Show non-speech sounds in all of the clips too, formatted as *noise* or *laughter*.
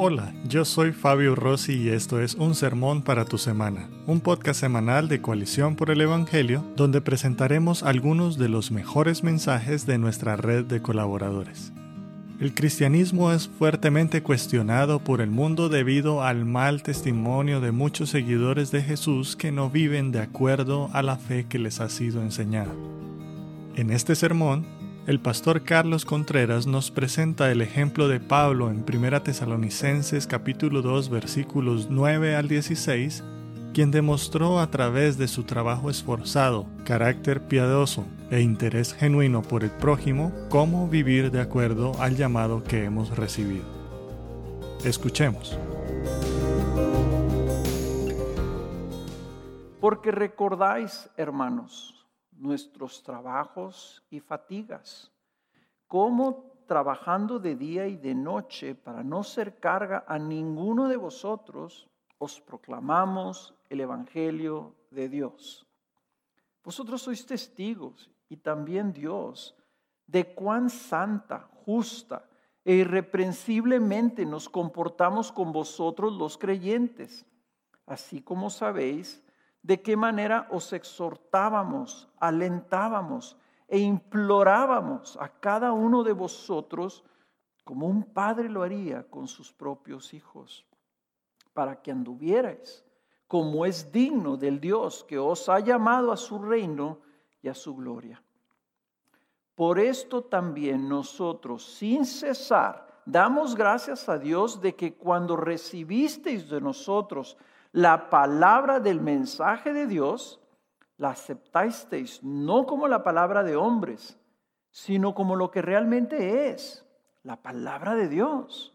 Hola, yo soy Fabio Rossi y esto es Un Sermón para tu Semana, un podcast semanal de Coalición por el Evangelio donde presentaremos algunos de los mejores mensajes de nuestra red de colaboradores. El cristianismo es fuertemente cuestionado por el mundo debido al mal testimonio de muchos seguidores de Jesús que no viven de acuerdo a la fe que les ha sido enseñada. En este sermón, el pastor Carlos Contreras nos presenta el ejemplo de Pablo en 1 Tesalonicenses capítulo 2 versículos 9 al 16, quien demostró a través de su trabajo esforzado, carácter piadoso e interés genuino por el prójimo cómo vivir de acuerdo al llamado que hemos recibido. Escuchemos. Porque recordáis, hermanos, nuestros trabajos y fatigas, como trabajando de día y de noche para no ser carga a ninguno de vosotros, os proclamamos el Evangelio de Dios. Vosotros sois testigos y también Dios de cuán santa, justa e irreprensiblemente nos comportamos con vosotros los creyentes, así como sabéis de qué manera os exhortábamos, alentábamos e implorábamos a cada uno de vosotros como un padre lo haría con sus propios hijos, para que anduvierais como es digno del Dios que os ha llamado a su reino y a su gloria. Por esto también nosotros, sin cesar, damos gracias a Dios de que cuando recibisteis de nosotros la palabra del mensaje de Dios, la aceptasteis no como la palabra de hombres, sino como lo que realmente es, la palabra de Dios,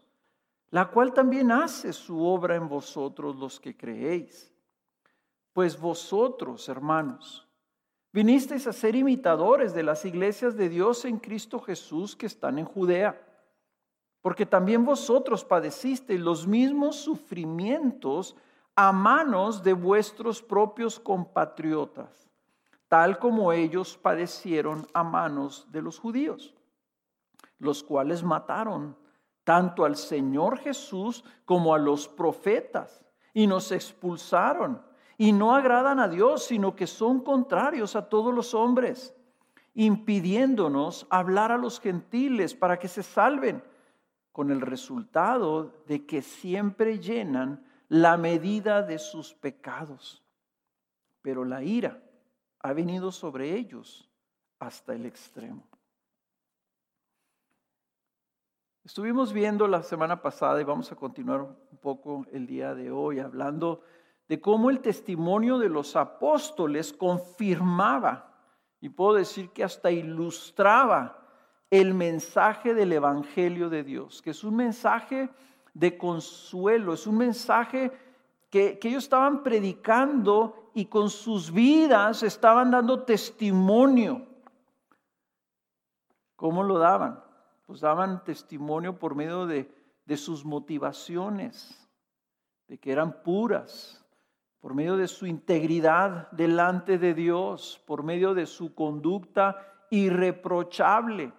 la cual también hace su obra en vosotros los que creéis. Pues vosotros, hermanos, vinisteis a ser imitadores de las iglesias de Dios en Cristo Jesús que están en Judea, porque también vosotros padecisteis los mismos sufrimientos a manos de vuestros propios compatriotas, tal como ellos padecieron a manos de los judíos, los cuales mataron tanto al Señor Jesús como a los profetas y nos expulsaron. Y no agradan a Dios, sino que son contrarios a todos los hombres, impidiéndonos hablar a los gentiles para que se salven, con el resultado de que siempre llenan la medida de sus pecados. Pero la ira ha venido sobre ellos hasta el extremo. Estuvimos viendo la semana pasada y vamos a continuar un poco el día de hoy hablando de cómo el testimonio de los apóstoles confirmaba, y puedo decir que hasta ilustraba el mensaje del Evangelio de Dios, que es un mensaje de consuelo, es un mensaje que, ellos estaban predicando y con sus vidas estaban dando testimonio. ¿Cómo lo daban? Pues daban testimonio por medio de, de sus motivaciones, de que eran puras, por medio de su integridad delante de Dios, por medio de su conducta irreprochable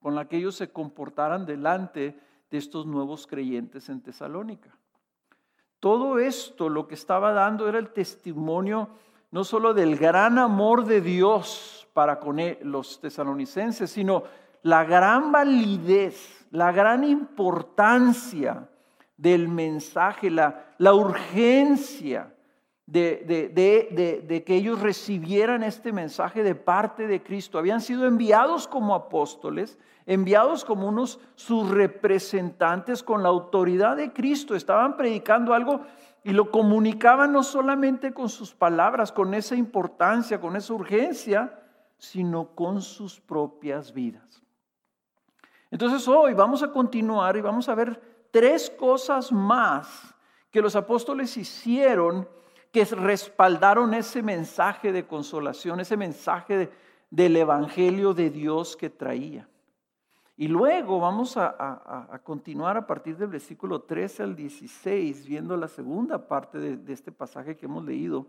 con la que ellos se comportaran delante de estos nuevos creyentes en Tesalónica. Todo esto lo que estaba dando era el testimonio no solo del gran amor de Dios para con los tesalonicenses, sino la gran validez, la gran importancia del mensaje, la, la urgencia de, que ellos recibieran este mensaje de parte de Cristo. Habían sido enviados como apóstoles, enviados como unos sus representantes con la autoridad de Cristo. Estaban predicando algo y lo comunicaban no solamente con sus palabras, con esa importancia, con esa urgencia, sino con sus propias vidas. Entonces hoy vamos a continuar y vamos a ver tres cosas más que los apóstoles hicieron que respaldaron ese mensaje de consolación, ese mensaje del Evangelio de Dios que traía. Y luego vamos a, continuar a partir del versículo 13 al 16, viendo la segunda parte de, este pasaje que hemos leído,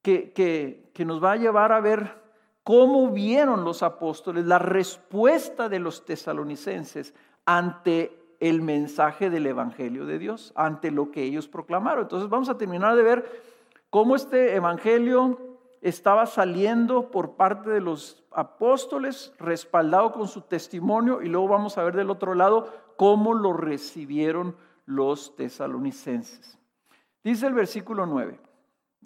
que, que nos va a llevar a ver cómo vieron los apóstoles la respuesta de los tesalonicenses ante el mensaje del Evangelio de Dios, ante lo que ellos proclamaron. Entonces vamos a terminar de ver cómo este Evangelio estaba saliendo por parte de los apóstoles, respaldado con su testimonio, y luego vamos a ver del otro lado cómo lo recibieron los tesalonicenses. Dice el versículo 9,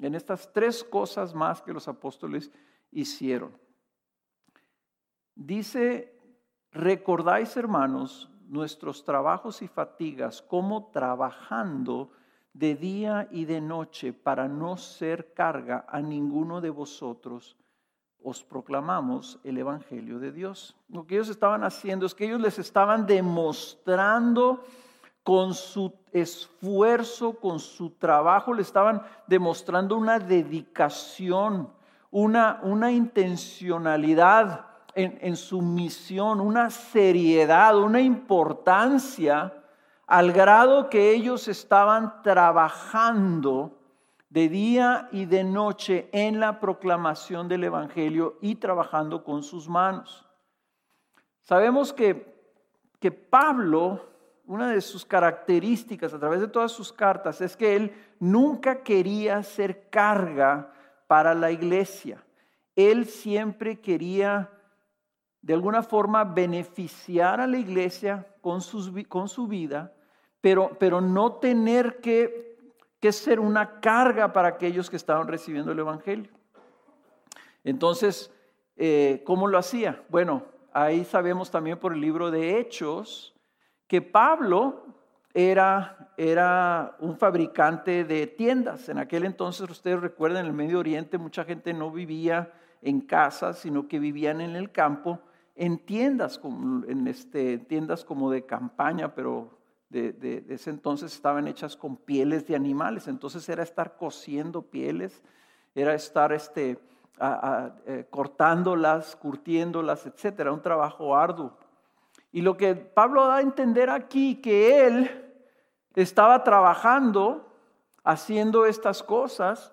en estas tres cosas más que los apóstoles hicieron. Dice, recordáis hermanos nuestros trabajos y fatigas, como trabajando de día y de noche para no ser carga a ninguno de vosotros, os proclamamos el Evangelio de Dios. Lo que ellos estaban haciendo es que ellos les estaban demostrando con su esfuerzo, con su trabajo, le estaban demostrando una dedicación, una, una intencionalidad en, su misión, una seriedad, una importancia al grado que ellos estaban trabajando de día y de noche en la proclamación del Evangelio y trabajando con sus manos. Sabemos que, que Pablo, una de sus características a través de todas sus cartas es que él nunca quería ser carga para la iglesia. Él siempre quería de alguna forma beneficiar a la iglesia con, sus, con su vida, pero, pero no tener que, que ser una carga para aquellos que estaban recibiendo el Evangelio. Entonces, eh, ¿cómo lo hacía? Bueno, ahí sabemos también por el libro de Hechos que Pablo era, era un fabricante de tiendas. En aquel entonces, ustedes recuerdan, en el Medio Oriente mucha gente no vivía en casas, sino que vivían en el campo en tiendas, en este, tiendas como de campaña, pero de, ese entonces estaban hechas con pieles de animales. Entonces era estar cosiendo pieles, era estar este, eh, cortándolas, curtiéndolas, etcétera, un trabajo arduo. Y lo que Pablo da a entender aquí, que él estaba trabajando, haciendo estas cosas,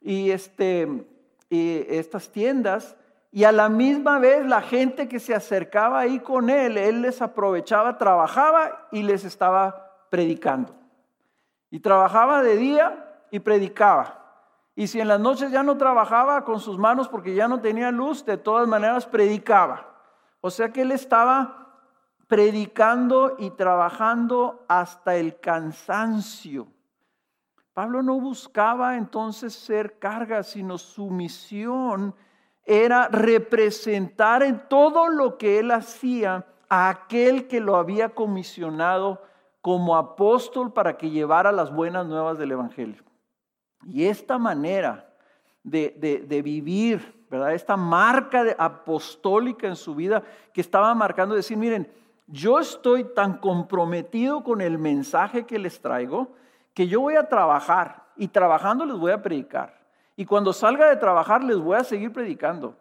y, este, y estas tiendas, y a la misma vez la gente que se acercaba ahí con él, él les aprovechaba, trabajaba y les estaba predicando. Y trabajaba de día y predicaba. Y si en las noches ya no trabajaba con sus manos porque ya no tenía luz, de todas maneras predicaba. O sea que él estaba predicando y trabajando hasta el cansancio. Pablo no buscaba entonces ser carga, sino su misión era representar en todo lo que él hacía a aquel que lo había comisionado como apóstol para que llevara las buenas nuevas del Evangelio. Y esta manera de, vivir, ¿verdad? Esta marca apostólica en su vida que estaba marcando, decir, miren, yo estoy tan comprometido con el mensaje que les traigo que yo voy a trabajar y trabajando les voy a predicar. Y cuando salga de trabajar les voy a seguir predicando.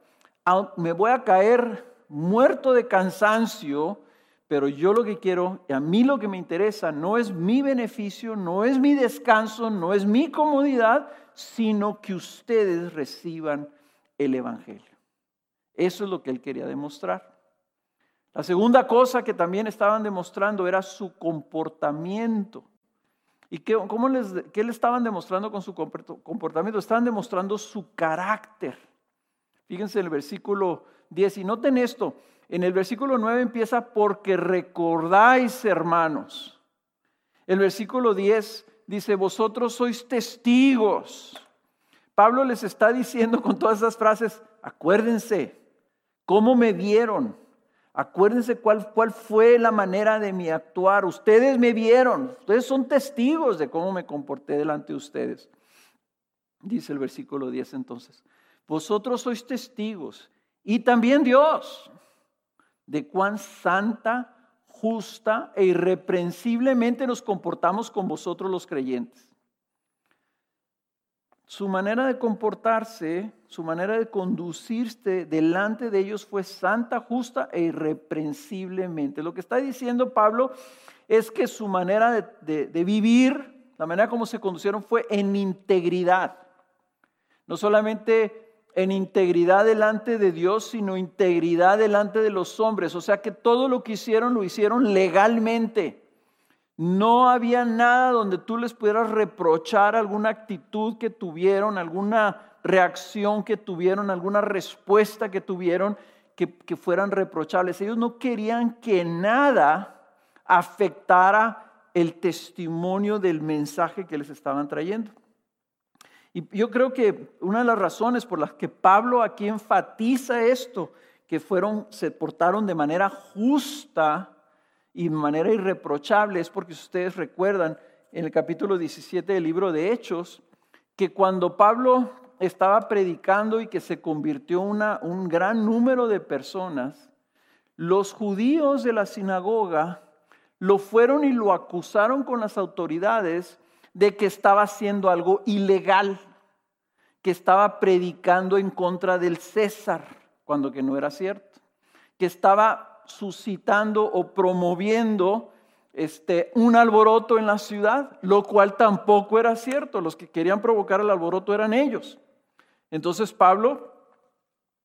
Me voy a caer muerto de cansancio, pero yo lo que quiero, y a mí lo que me interesa, no es mi beneficio, no es mi descanso, no es mi comodidad, sino que ustedes reciban el Evangelio. Eso es lo que él quería demostrar. La segunda cosa que también estaban demostrando era su comportamiento. ¿Y qué, cómo les, qué le estaban demostrando con su comportamiento? Estaban demostrando su carácter. Fíjense en el versículo 10. Y noten esto. En el versículo 9 empieza porque recordáis, hermanos. El versículo 10 dice, vosotros sois testigos. Pablo les está diciendo con todas esas frases, acuérdense cómo me vieron Acuérdense cuál, cuál fue la manera de mi actuar. Ustedes me vieron, ustedes son testigos de cómo me comporté delante de ustedes. Dice el versículo 10 entonces. Vosotros sois testigos y también Dios de cuán santa, justa e irreprensiblemente nos comportamos con vosotros los creyentes. Su manera de comportarse, su manera de conducirse delante de ellos fue santa, justa e irreprensiblemente. Lo que está diciendo Pablo es que su manera de, vivir, la manera como se conducieron fue en integridad. No solamente en integridad delante de Dios, sino integridad delante de los hombres. O sea que todo lo que hicieron lo hicieron legalmente. No había nada donde tú les pudieras reprochar alguna actitud que tuvieron, alguna reacción que tuvieron, alguna respuesta que tuvieron que, fueran reprochables. Ellos no querían que nada afectara el testimonio del mensaje que les estaban trayendo. Y yo creo que una de las razones por las que Pablo aquí enfatiza esto, que fueron, se portaron de manera justa y de manera irreprochable, es porque ustedes recuerdan en el capítulo 17 del libro de Hechos, que cuando Pablo estaba predicando y que se convirtió una, un gran número de personas, los judíos de la sinagoga lo fueron y lo acusaron con las autoridades de que estaba haciendo algo ilegal, que estaba predicando en contra del César, cuando que no era cierto, que estaba suscitando o promoviendo este, un alboroto en la ciudad, lo cual tampoco era cierto. Los que querían provocar el alboroto eran ellos. Entonces Pablo,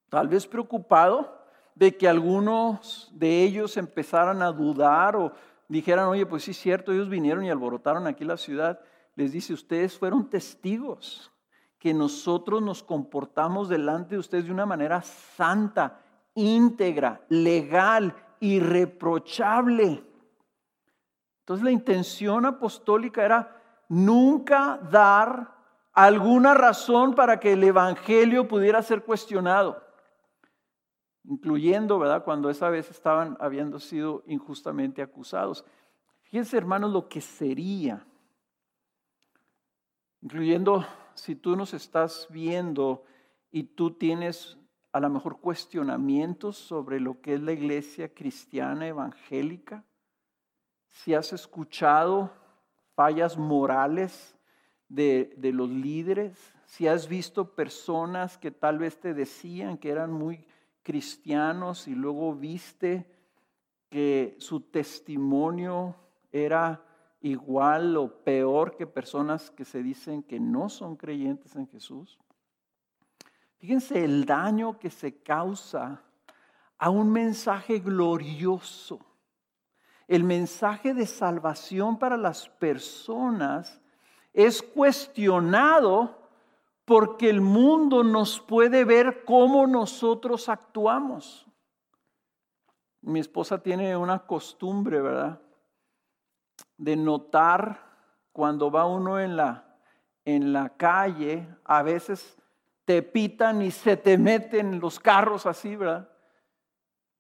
tal vez preocupado de que algunos de ellos empezaran a dudar o dijeran, oye, pues sí es cierto, ellos vinieron y alborotaron aquí la ciudad, les dice, ustedes fueron testigos que nosotros nos comportamos delante de ustedes de una manera santa, íntegra, legal, irreprochable. Entonces la intención apostólica era nunca dar alguna razón para que el Evangelio pudiera ser cuestionado, incluyendo, ¿verdad?, cuando esa vez estaban habiendo sido injustamente acusados. Fíjense, hermanos, lo que sería incluyendo si tú nos estás viendo y tú tienes a lo mejor cuestionamientos sobre lo que es la iglesia cristiana evangélica, si has escuchado fallas morales de, de, los líderes, si has visto personas que tal vez te decían que eran muy cristianos y luego viste que su testimonio era igual o peor que personas que se dicen que no son creyentes en Jesús. Fíjense el daño que se causa a un mensaje glorioso. El mensaje de salvación para las personas es cuestionado porque el mundo nos puede ver cómo nosotros actuamos. Mi esposa tiene una costumbre, ¿verdad? de notar cuando va uno en la, en la calle, a veces te pitan y se te meten los carros así, ¿verdad?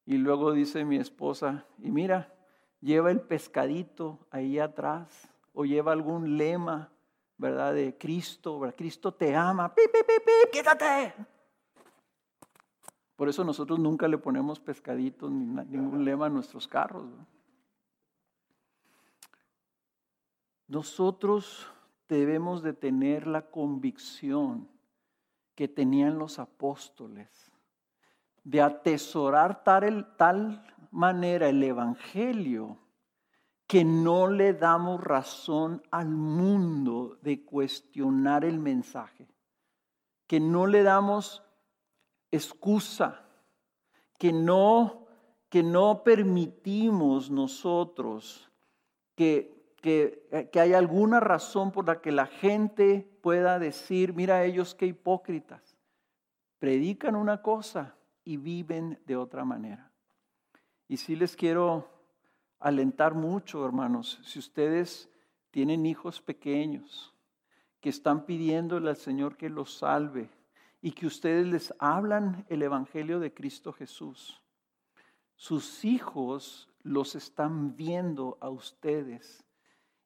Y luego dice mi esposa, y mira, lleva el pescadito ahí atrás, o lleva algún lema, ¿verdad? De Cristo, ¿verdad? Cristo te ama, ¡pip, pip, pip, pip! quítate. Por eso nosotros nunca le ponemos pescaditos ni ningún lema a nuestros carros. Nosotros debemos de tener la convicción que tenían los apóstoles de atesorar tal, tal manera el Evangelio que no le damos razón al mundo de cuestionar el mensaje, que no le damos excusa, que no, que no permitimos nosotros que eh, que, hay alguna razón por la que la gente pueda decir, mira ellos qué hipócritas, predican una cosa y viven de otra manera. Y sí les quiero alentar mucho, hermanos, si ustedes tienen hijos pequeños que están pidiéndole al Señor que los salve y que ustedes les hablan el Evangelio de Cristo Jesús, sus hijos los están viendo a ustedes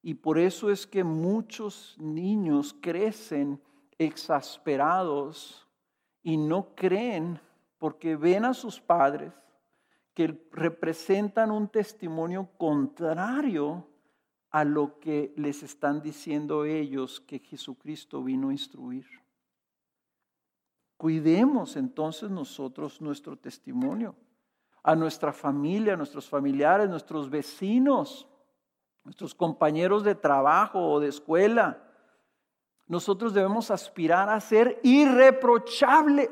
y por eso es que muchos niños crecen exasperados y no creen porque ven a sus padres que representan un testimonio contrario a lo que les están diciendo ellos que Jesucristo vino a instruir. Cuidemos entonces nosotros nuestro testimonio, a nuestra familia, a nuestros familiares, nuestros vecinos nuestros compañeros de trabajo o de escuela. Nosotros debemos aspirar a ser irreprochables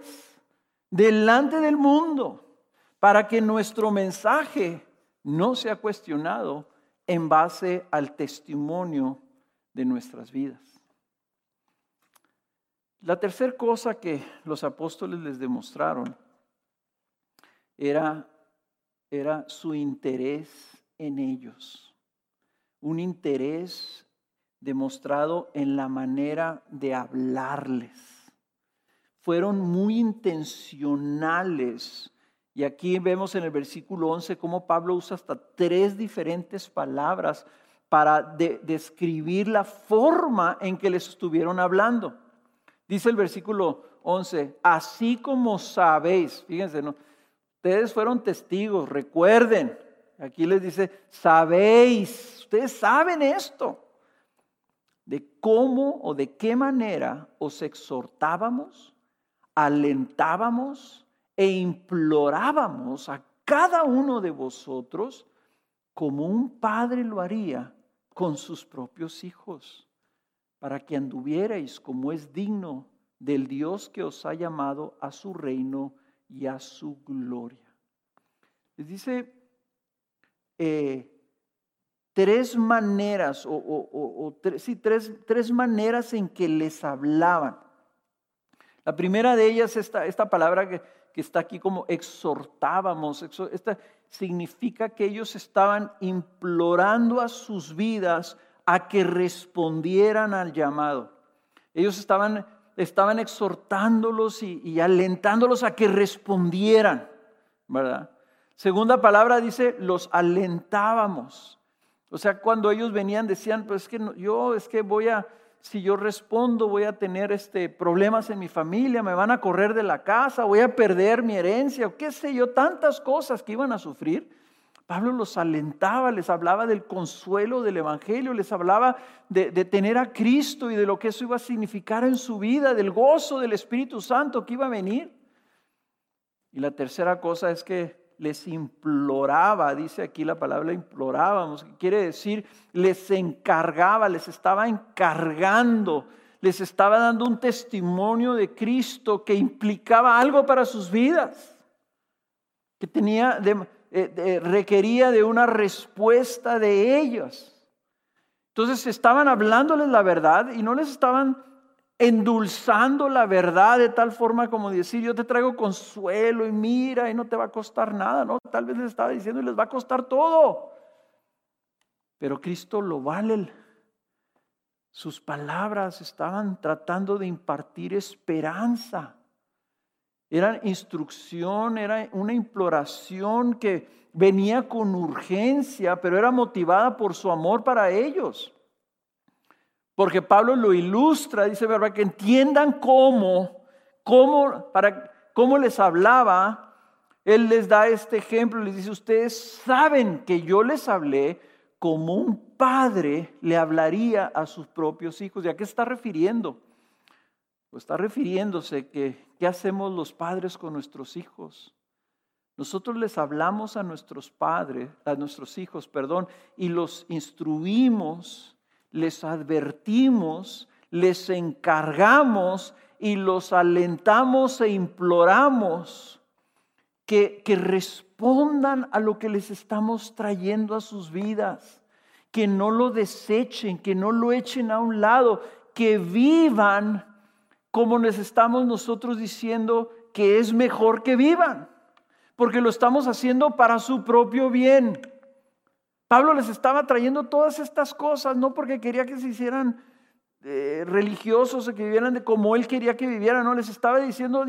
delante del mundo para que nuestro mensaje no sea cuestionado en base al testimonio de nuestras vidas. La tercera cosa que los apóstoles les demostraron era, era su interés en ellos, un interés demostrado en la manera de hablarles. Fueron muy intencionales. Y aquí vemos en el versículo 11 cómo Pablo usa hasta tres diferentes palabras para describir la forma en que les estuvieron hablando. Dice el versículo 11, así como sabéis, fíjense, ¿no? ustedes fueron testigos, recuerden, aquí les dice, sabéis, ustedes saben esto, de cómo o de qué manera os exhortábamos, alentábamos e implorábamos a cada uno de vosotros como un padre lo haría con sus propios hijos para que anduvierais como es digno del Dios que os ha llamado a su reino y a su gloria. Les dice eh, tres maneras, o, tres, tres, maneras en que les hablaban. La primera de ellas, esta, esta palabra que, está aquí como exhortábamos, esta significa que ellos estaban implorando a sus vidas a que respondieran al llamado. Ellos estaban, estaban exhortándolos y, alentándolos a que respondieran, ¿verdad? Segunda palabra dice, los alentábamos. O sea, cuando ellos venían decían, pues es que yo es que voy a, si yo respondo, voy a tener este, problemas en mi familia, me van a correr de la casa, voy a perder mi herencia, o qué sé yo, tantas cosas que iban a sufrir. Pablo los alentaba, les hablaba del consuelo del Evangelio, les hablaba de, tener a Cristo y de lo que eso iba a significar en su vida, del gozo del Espíritu Santo que iba a venir. Y la tercera cosa es que les imploraba, dice aquí la palabra implorábamos, que quiere decir les encargaba, les estaba encargando, les estaba dando un testimonio de Cristo que implicaba algo para sus vidas, que tenía de, eh, requería de una respuesta de ellos. Entonces estaban hablándoles la verdad y no les estaban endulzando la verdad de tal forma como decir, yo te traigo consuelo y mira y no te va a costar nada, ¿no? Tal vez les estaba diciendo y les va a costar todo. Pero Cristo lo vale. Sus palabras estaban tratando de impartir esperanza. Era instrucción, era una imploración que venía con urgencia, pero era motivada por su amor para ellos. Porque Pablo lo ilustra, dice, ¿verdad? Que entiendan cómo, cómo, para, cómo les hablaba. Él les da este ejemplo, les dice, ustedes saben que yo les hablé como un padre le hablaría a sus propios hijos. ¿Y a qué está refiriendo? Pues está refiriéndose que qué hacemos los padres con nuestros hijos. Nosotros les hablamos a nuestros padres, a nuestros hijos, perdón, y los instruimos, les advertimos, les encargamos y los alentamos e imploramos que, que respondan a lo que les estamos trayendo a sus vidas, que no lo desechen, que no lo echen a un lado, que vivan como les estamos nosotros diciendo que es mejor que vivan, porque lo estamos haciendo para su propio bien. Pablo les estaba trayendo todas estas cosas, no porque quería que se hicieran eh, religiosos o que vivieran de como él quería que vivieran, no, les estaba diciendo,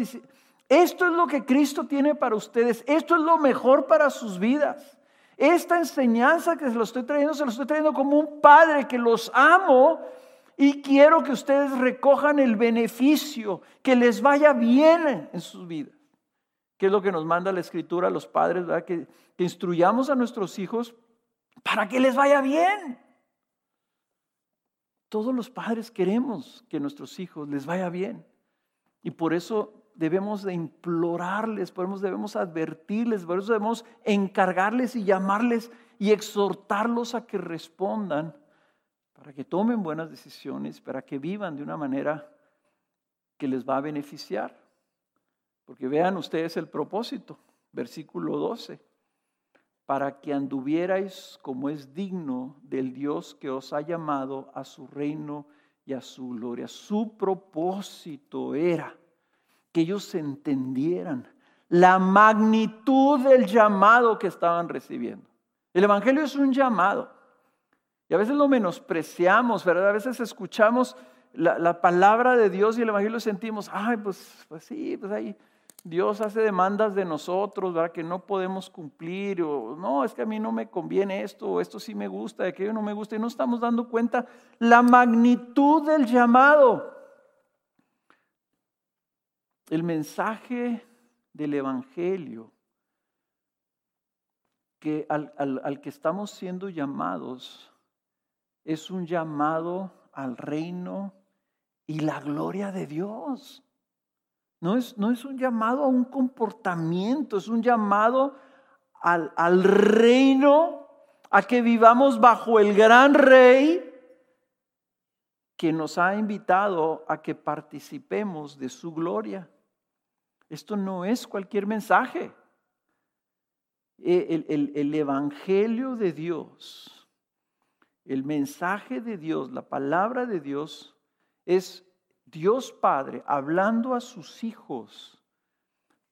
esto es lo que Cristo tiene para ustedes, esto es lo mejor para sus vidas. Esta enseñanza que se lo estoy trayendo, se lo estoy trayendo como un padre que los amo y quiero que ustedes recojan el beneficio, que les vaya bien en sus vidas. ¿Qué es lo que nos manda la escritura a los padres? Que, que instruyamos a nuestros hijos para que les vaya bien. Todos los padres queremos que a nuestros hijos les vaya bien. Y por eso debemos de implorarles, por eso debemos advertirles, por eso debemos encargarles y llamarles y exhortarlos a que respondan para que tomen buenas decisiones, para que vivan de una manera que les va a beneficiar. Porque vean ustedes el propósito, versículo 12. Para que anduvierais como es digno del Dios que os ha llamado a su reino y a su gloria. Su propósito era que ellos entendieran la magnitud del llamado que estaban recibiendo. El Evangelio es un llamado. Y a veces lo menospreciamos, ¿verdad? A veces escuchamos la, palabra de Dios y el Evangelio sentimos, ay, pues, pues sí, pues ahí Dios hace demandas de nosotros, ¿verdad? Que no podemos cumplir, o no, es que a mí no me conviene esto, o esto sí me gusta, aquello no me gusta, y no estamos dando cuenta la magnitud del llamado. El mensaje del Evangelio que al, al que estamos siendo llamados es un llamado al reino y la gloria de Dios. No es, no es un llamado a un comportamiento, es un llamado al, al reino, a que vivamos bajo el gran rey que nos ha invitado a que participemos de su gloria. Esto no es cualquier mensaje. E, el, el, Evangelio de Dios, el mensaje de Dios, la palabra de Dios es Dios Padre hablando a sus hijos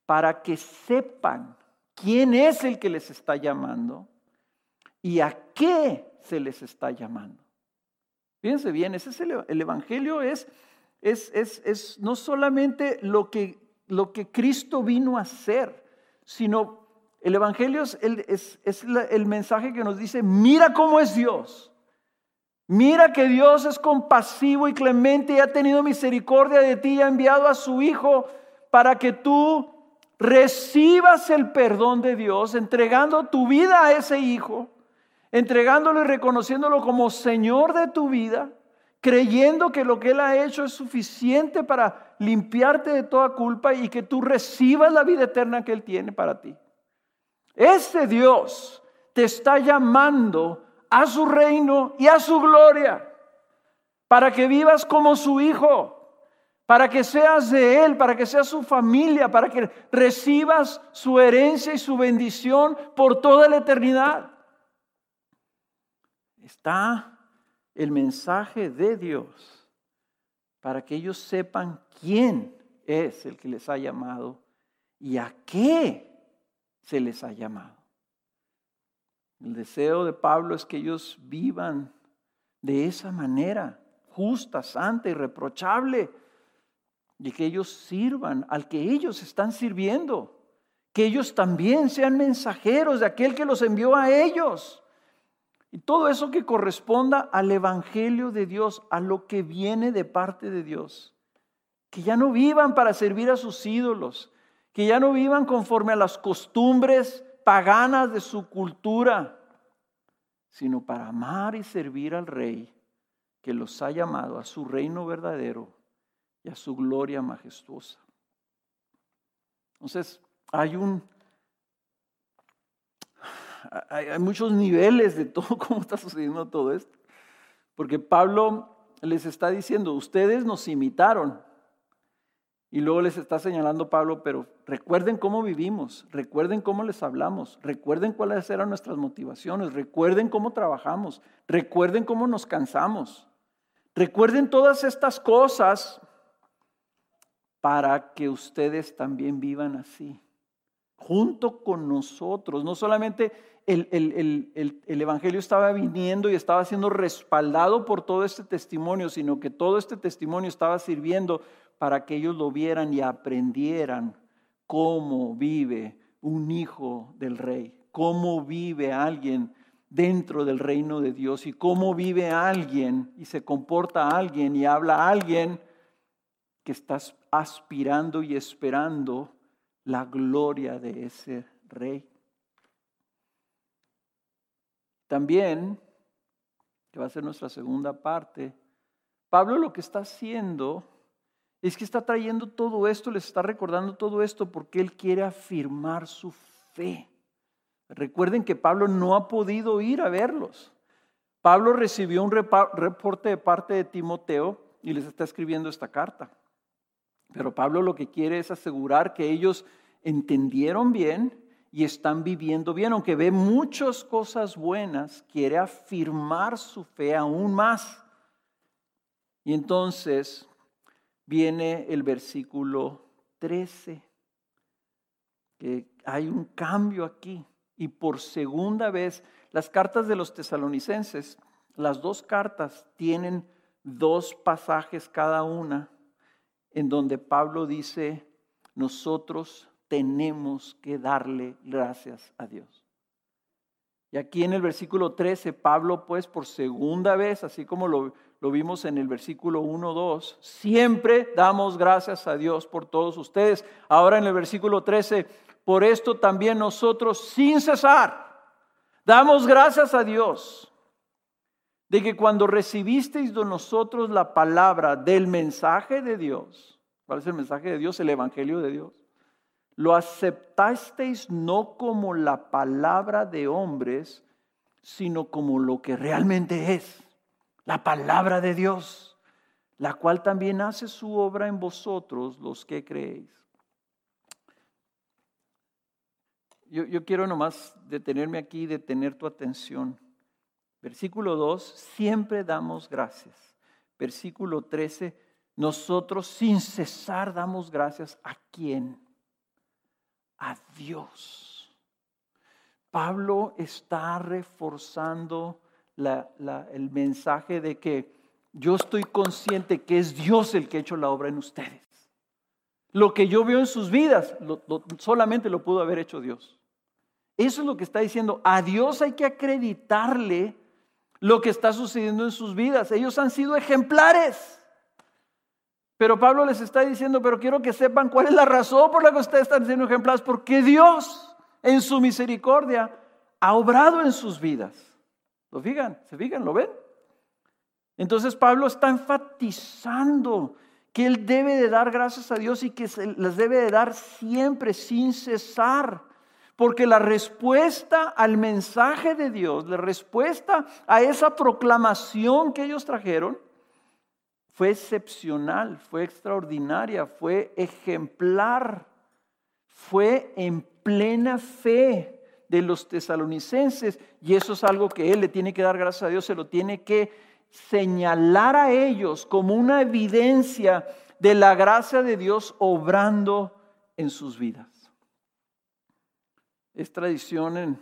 para que sepan quién es el que les está llamando y a qué se les está llamando. Fíjense bien, ese es el, Evangelio es, es, es, es, no solamente lo que, lo que Cristo vino a hacer, sino el Evangelio es, es, es el mensaje que nos dice, mira cómo es Dios. Mira que Dios es compasivo y clemente y ha tenido misericordia de ti y ha enviado a su Hijo para que tú recibas el perdón de Dios, entregando tu vida a ese Hijo, entregándolo y reconociéndolo como Señor de tu vida, creyendo que lo que Él ha hecho es suficiente para limpiarte de toda culpa y que tú recibas la vida eterna que Él tiene para ti. Ese Dios te está llamando a su reino y a su gloria, para que vivas como su hijo, para que seas de él, para que seas su familia, para que recibas su herencia y su bendición por toda la eternidad. Está el mensaje de Dios para que ellos sepan quién es el que les ha llamado y a qué se les ha llamado. El deseo de Pablo es que ellos vivan de esa manera, justa, santa y reprochable, y que ellos sirvan al que ellos están sirviendo, que ellos también sean mensajeros de aquel que los envió a ellos. Y todo eso que corresponda al Evangelio de Dios, a lo que viene de parte de Dios. Que ya no vivan para servir a sus ídolos, que ya no vivan conforme a las costumbres paganas de su cultura, sino para amar y servir al Rey que los ha llamado a su reino verdadero y a su gloria majestuosa. Entonces, hay un hay, muchos niveles de todo *laughs* cómo está sucediendo todo esto. Porque Pablo les está diciendo, ustedes nos imitaron, y luego les está señalando Pablo, pero recuerden cómo vivimos, recuerden cómo les hablamos, recuerden cuáles eran nuestras motivaciones, recuerden cómo trabajamos, recuerden cómo nos cansamos. Recuerden todas estas cosas para que ustedes también vivan así, junto con nosotros. No solamente el, el, Evangelio estaba viniendo y estaba siendo respaldado por todo este testimonio, sino que todo este testimonio estaba sirviendo para que ellos lo vieran y aprendieran cómo vive un hijo del rey, cómo vive alguien dentro del reino de Dios y cómo vive alguien y se comporta alguien y habla alguien que está aspirando y esperando la gloria de ese rey. También, que va a ser nuestra segunda parte, Pablo lo que está haciendo es que está trayendo todo esto, les está recordando todo esto porque Él quiere afirmar su fe. Recuerden que Pablo no ha podido ir a verlos. Pablo recibió un reporte de parte de Timoteo y les está escribiendo esta carta. Pero Pablo lo que quiere es asegurar que ellos entendieron bien y están viviendo bien, aunque ve muchas cosas buenas, quiere afirmar su fe aún más. Y entonces viene el versículo 13, que hay un cambio aquí. Y por segunda vez, las cartas de los tesalonicenses, las dos cartas tienen dos pasajes cada una, en donde Pablo dice, nosotros tenemos que darle gracias a Dios. Y aquí en el versículo 13, Pablo pues por segunda vez, así como lo, lo vimos en el versículo 1, 2, siempre damos gracias a Dios por todos ustedes. Ahora en el versículo 13, por esto también nosotros sin cesar damos gracias a Dios de que cuando recibisteis de nosotros la palabra del mensaje de Dios, ¿cuál es el mensaje de Dios? El Evangelio de Dios. Lo aceptasteis no como la palabra de hombres, sino como lo que realmente es, la palabra de Dios, la cual también hace su obra en vosotros los que creéis. Yo, quiero nomás detenerme aquí y detener tu atención. Versículo 2, siempre damos gracias. Versículo 13, nosotros sin cesar damos gracias a quién? A Dios. Pablo está reforzando el mensaje de que yo estoy consciente que es Dios el que ha hecho la obra en ustedes. Lo que yo veo en sus vidas, solamente lo pudo haber hecho Dios. Eso es lo que está diciendo. A Dios hay que acreditarle lo que está sucediendo en sus vidas. Ellos han sido ejemplares. Pero Pablo les está diciendo, pero quiero que sepan cuál es la razón por la que ustedes están siendo ejemplares. Porque Dios, en su misericordia, ha obrado en sus vidas. ¿Lo fijan? ¿Se fijan? ¿Lo ven? Entonces Pablo está enfatizando que él debe de dar gracias a Dios y que se las debe de dar siempre sin cesar. Porque la respuesta al mensaje de Dios, la respuesta a esa proclamación que ellos trajeron, fue excepcional, fue extraordinaria, fue ejemplar, fue en plena fe de los tesalonicenses. Y eso es algo que él le tiene que dar gracias a Dios, se lo tiene que señalar a ellos como una evidencia de la gracia de Dios obrando en sus vidas. Es tradición en,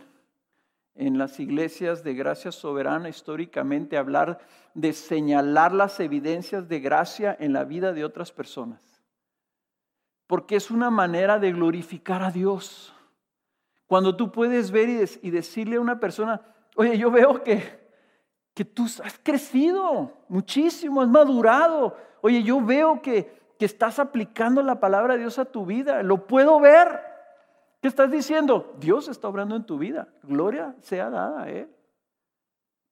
en las iglesias de gracia soberana históricamente hablar de señalar las evidencias de gracia en la vida de otras personas. Porque es una manera de glorificar a Dios. Cuando tú puedes ver y, decirle a una persona, oye, yo veo que, que tú has crecido muchísimo, has madurado. Oye, yo veo que, que estás aplicando la palabra de Dios a tu vida. Lo puedo ver. ¿Qué estás diciendo? Dios está obrando en tu vida. Gloria sea dada a Él.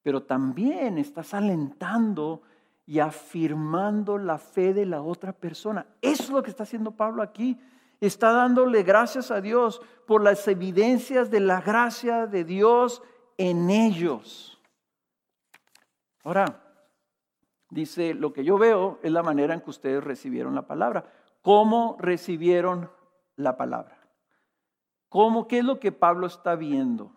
Pero también estás alentando y afirmando la fe de la otra persona. Eso es lo que está haciendo Pablo aquí está dándole gracias a Dios por las evidencias de la gracia de Dios en ellos. Ahora, dice, lo que yo veo es la manera en que ustedes recibieron la palabra. ¿Cómo recibieron la palabra? ¿Cómo, ¿Qué es lo que Pablo está viendo?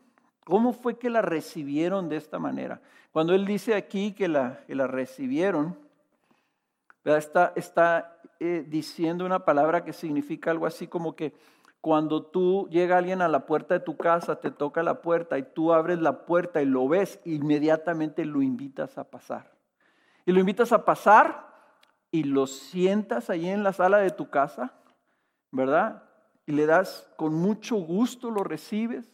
¿Cómo fue que la recibieron de esta manera? Cuando él dice aquí que la, que la recibieron, Está, está eh, diciendo una palabra que significa algo así como que cuando tú llega alguien a la puerta de tu casa, te toca la puerta y tú abres la puerta y lo ves, inmediatamente lo invitas a pasar. Y lo invitas a pasar y lo sientas ahí en la sala de tu casa, ¿verdad? Y le das con mucho gusto, lo recibes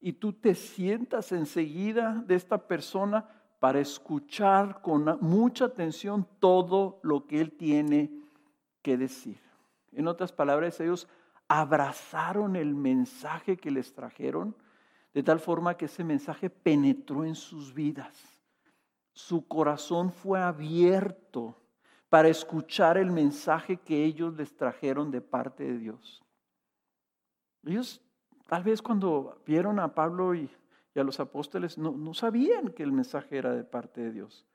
y tú te sientas enseguida de esta persona para escuchar con mucha atención todo lo que Él tiene que decir. En otras palabras, ellos abrazaron el mensaje que les trajeron de tal forma que ese mensaje penetró en sus vidas. Su corazón fue abierto para escuchar el mensaje que ellos les trajeron de parte de Dios. Ellos tal vez cuando vieron a Pablo y a los apóstoles no, sabían que el mensaje era de parte de Dios.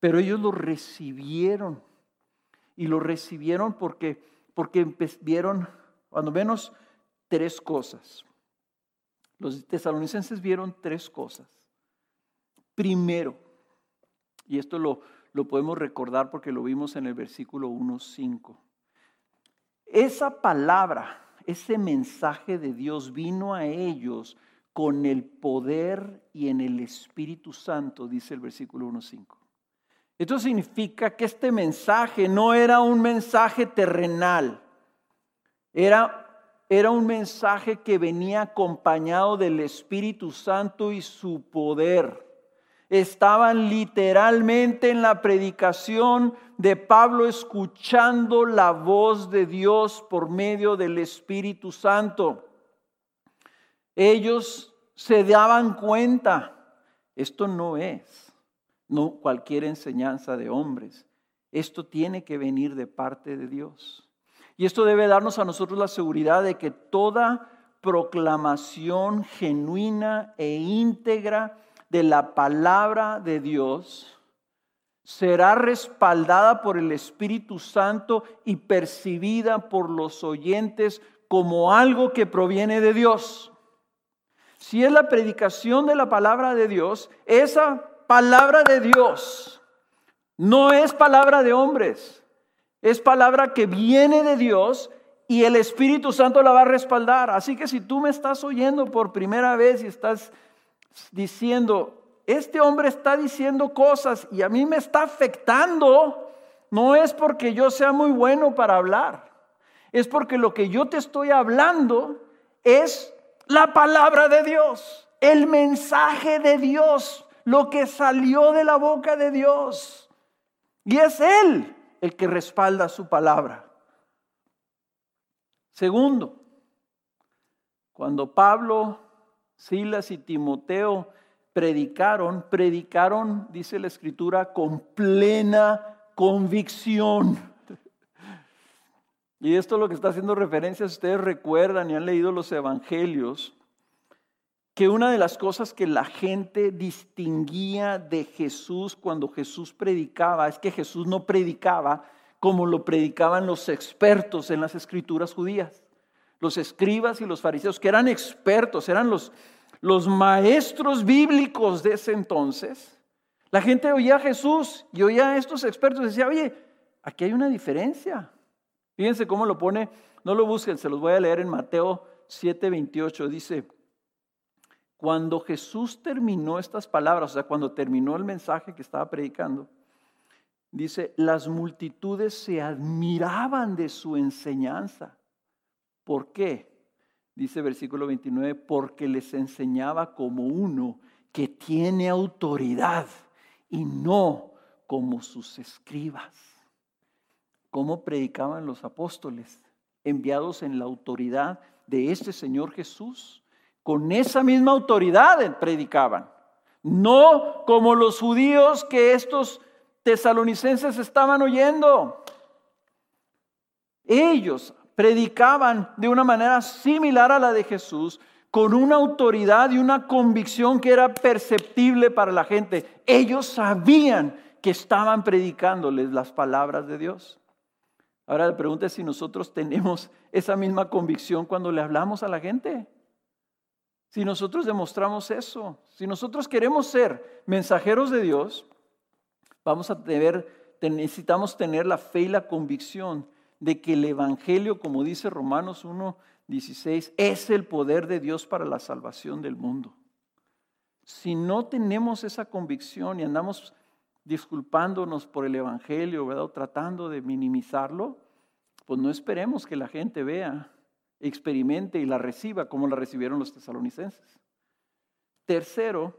Pero ellos lo recibieron. Y lo recibieron porque, porque vieron, cuando menos, tres cosas. Los tesalonicenses vieron tres cosas. Primero, y esto lo, lo podemos recordar porque lo vimos en el versículo 1.5. Esa palabra, ese mensaje de Dios vino a ellos con el poder y en el Espíritu Santo, dice el versículo 1.5. Esto significa que este mensaje no era un mensaje terrenal, era, era un mensaje que venía acompañado del Espíritu Santo y su poder. Estaban literalmente en la predicación de Pablo escuchando la voz de Dios por medio del Espíritu Santo. Ellos se daban cuenta, esto no es no cualquier enseñanza de hombres, esto tiene que venir de parte de Dios. Y esto debe darnos a nosotros la seguridad de que toda proclamación genuina e íntegra de la palabra de Dios será respaldada por el Espíritu Santo y percibida por los oyentes como algo que proviene de Dios. Si es la predicación de la palabra de Dios, esa palabra de Dios. No es palabra de hombres, es palabra que viene de Dios y el Espíritu Santo la va a respaldar. Así que si tú me estás oyendo por primera vez y estás diciendo, este hombre está diciendo cosas y a mí me está afectando, no es porque yo sea muy bueno para hablar, es porque lo que yo te estoy hablando es la palabra de Dios, el mensaje de Dios, lo que salió de la boca de Dios. Y es Él el que respalda su palabra. Segundo, cuando Pablo Silas y Timoteo predicaron, predicaron, dice la escritura, con plena convicción. Y esto es lo que está haciendo referencia, si ustedes recuerdan y han leído los evangelios, que una de las cosas que la gente distinguía de Jesús cuando Jesús predicaba es que Jesús no predicaba como lo predicaban los expertos en las escrituras judías los escribas y los fariseos, que eran expertos, eran los, los maestros bíblicos de ese entonces, la gente oía a Jesús y oía a estos expertos y decía, oye, aquí hay una diferencia. Fíjense cómo lo pone, no lo busquen, se los voy a leer en Mateo 7:28. Dice, cuando Jesús terminó estas palabras, o sea, cuando terminó el mensaje que estaba predicando, dice, las multitudes se admiraban de su enseñanza ¿Por qué? Dice versículo 29, porque les enseñaba como uno que tiene autoridad y no como sus escribas. ¿Cómo predicaban los apóstoles? Enviados en la autoridad de este Señor Jesús. Con esa misma autoridad predicaban. No como los judíos que estos tesalonicenses estaban oyendo. Ellos predicaban de una manera similar a la de Jesús, con una autoridad y una convicción que era perceptible para la gente. Ellos sabían que estaban predicándoles las palabras de Dios. Ahora la pregunta es si nosotros tenemos esa misma convicción cuando le hablamos a la gente. Si nosotros demostramos eso, si nosotros queremos ser mensajeros de Dios, vamos a tener, necesitamos tener la fe y la convicción de que el Evangelio, como dice Romanos 1, 16, es el poder de Dios para la salvación del mundo. Si no tenemos esa convicción y andamos disculpándonos por el Evangelio, ¿verdad? tratando de minimizarlo, pues no esperemos que la gente vea, experimente y la reciba como la recibieron los tesalonicenses. Tercero,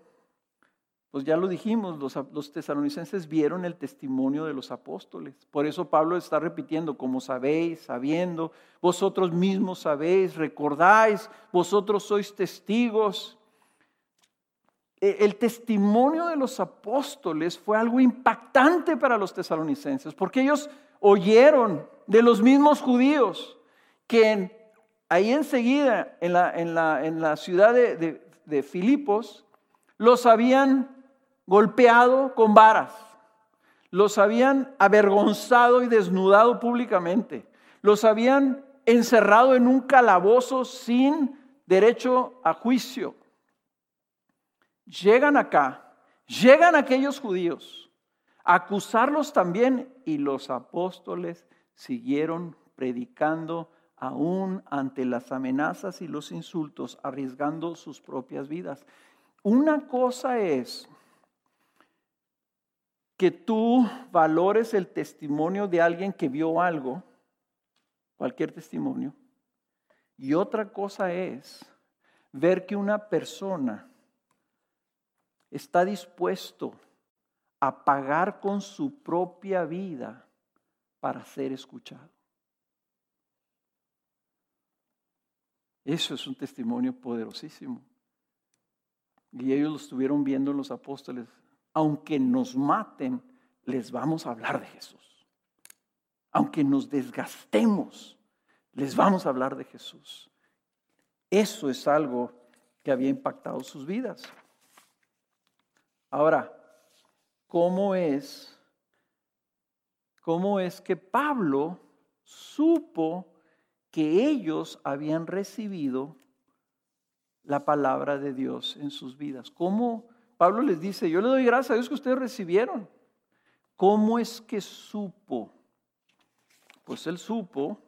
pues ya lo dijimos, los, tesalonicenses vieron el testimonio de los apóstoles. Por eso Pablo está repitiendo, como sabéis, sabiendo, vosotros mismos sabéis, recordáis, vosotros sois testigos. E, el testimonio de los apóstoles fue algo impactante para los tesalonicenses, porque ellos oyeron de los mismos judíos que ahí enseguida, en la, en la, ciudad de, de Filipos, los habían golpeado con varas, los habían avergonzado y desnudado públicamente, los habían encerrado en un calabozo sin derecho a juicio. Llegan acá, llegan aquellos judíos a acusarlos también y los apóstoles siguieron predicando aún ante las amenazas y los insultos, arriesgando sus propias vidas. Una cosa es que tú valores el testimonio de alguien que vio algo, cualquier testimonio, y otra cosa es ver que una persona está dispuesto a pagar con su propia vida para ser escuchado. Eso es un testimonio poderosísimo. Y ellos lo estuvieron viendo en los apóstoles. Aunque nos maten, les vamos a hablar de Jesús. Aunque nos desgastemos, les vamos a hablar de Jesús. Eso es algo que había impactado sus vidas. Ahora, ¿cómo es? ¿Cómo es que Pablo supo que ellos habían recibido la palabra de Dios en sus vidas. ¿Cómo Pablo les dice, yo le doy gracias a Dios que ustedes recibieron? ¿Cómo es que supo? Pues él supo,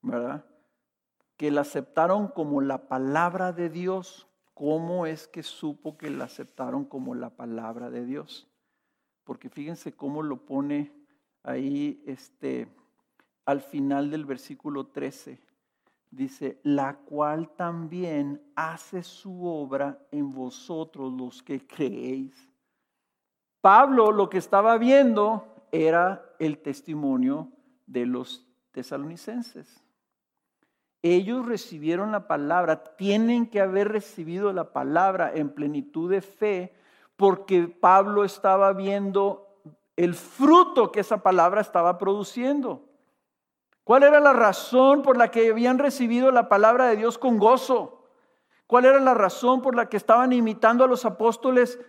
¿verdad? Que la aceptaron como la palabra de Dios. ¿Cómo es que supo que la aceptaron como la palabra de Dios? Porque fíjense cómo lo pone ahí este al final del versículo 13. Dice, la cual también hace su obra en vosotros los que creéis. Pablo lo que estaba viendo era el testimonio de los tesalonicenses. Ellos recibieron la palabra, tienen que haber recibido la palabra en plenitud de fe, porque Pablo estaba viendo el fruto que esa palabra estaba produciendo. ¿Cuál era la razón por la que habían recibido la palabra de Dios con gozo? ¿Cuál era la razón por la que estaban imitando a los apóstoles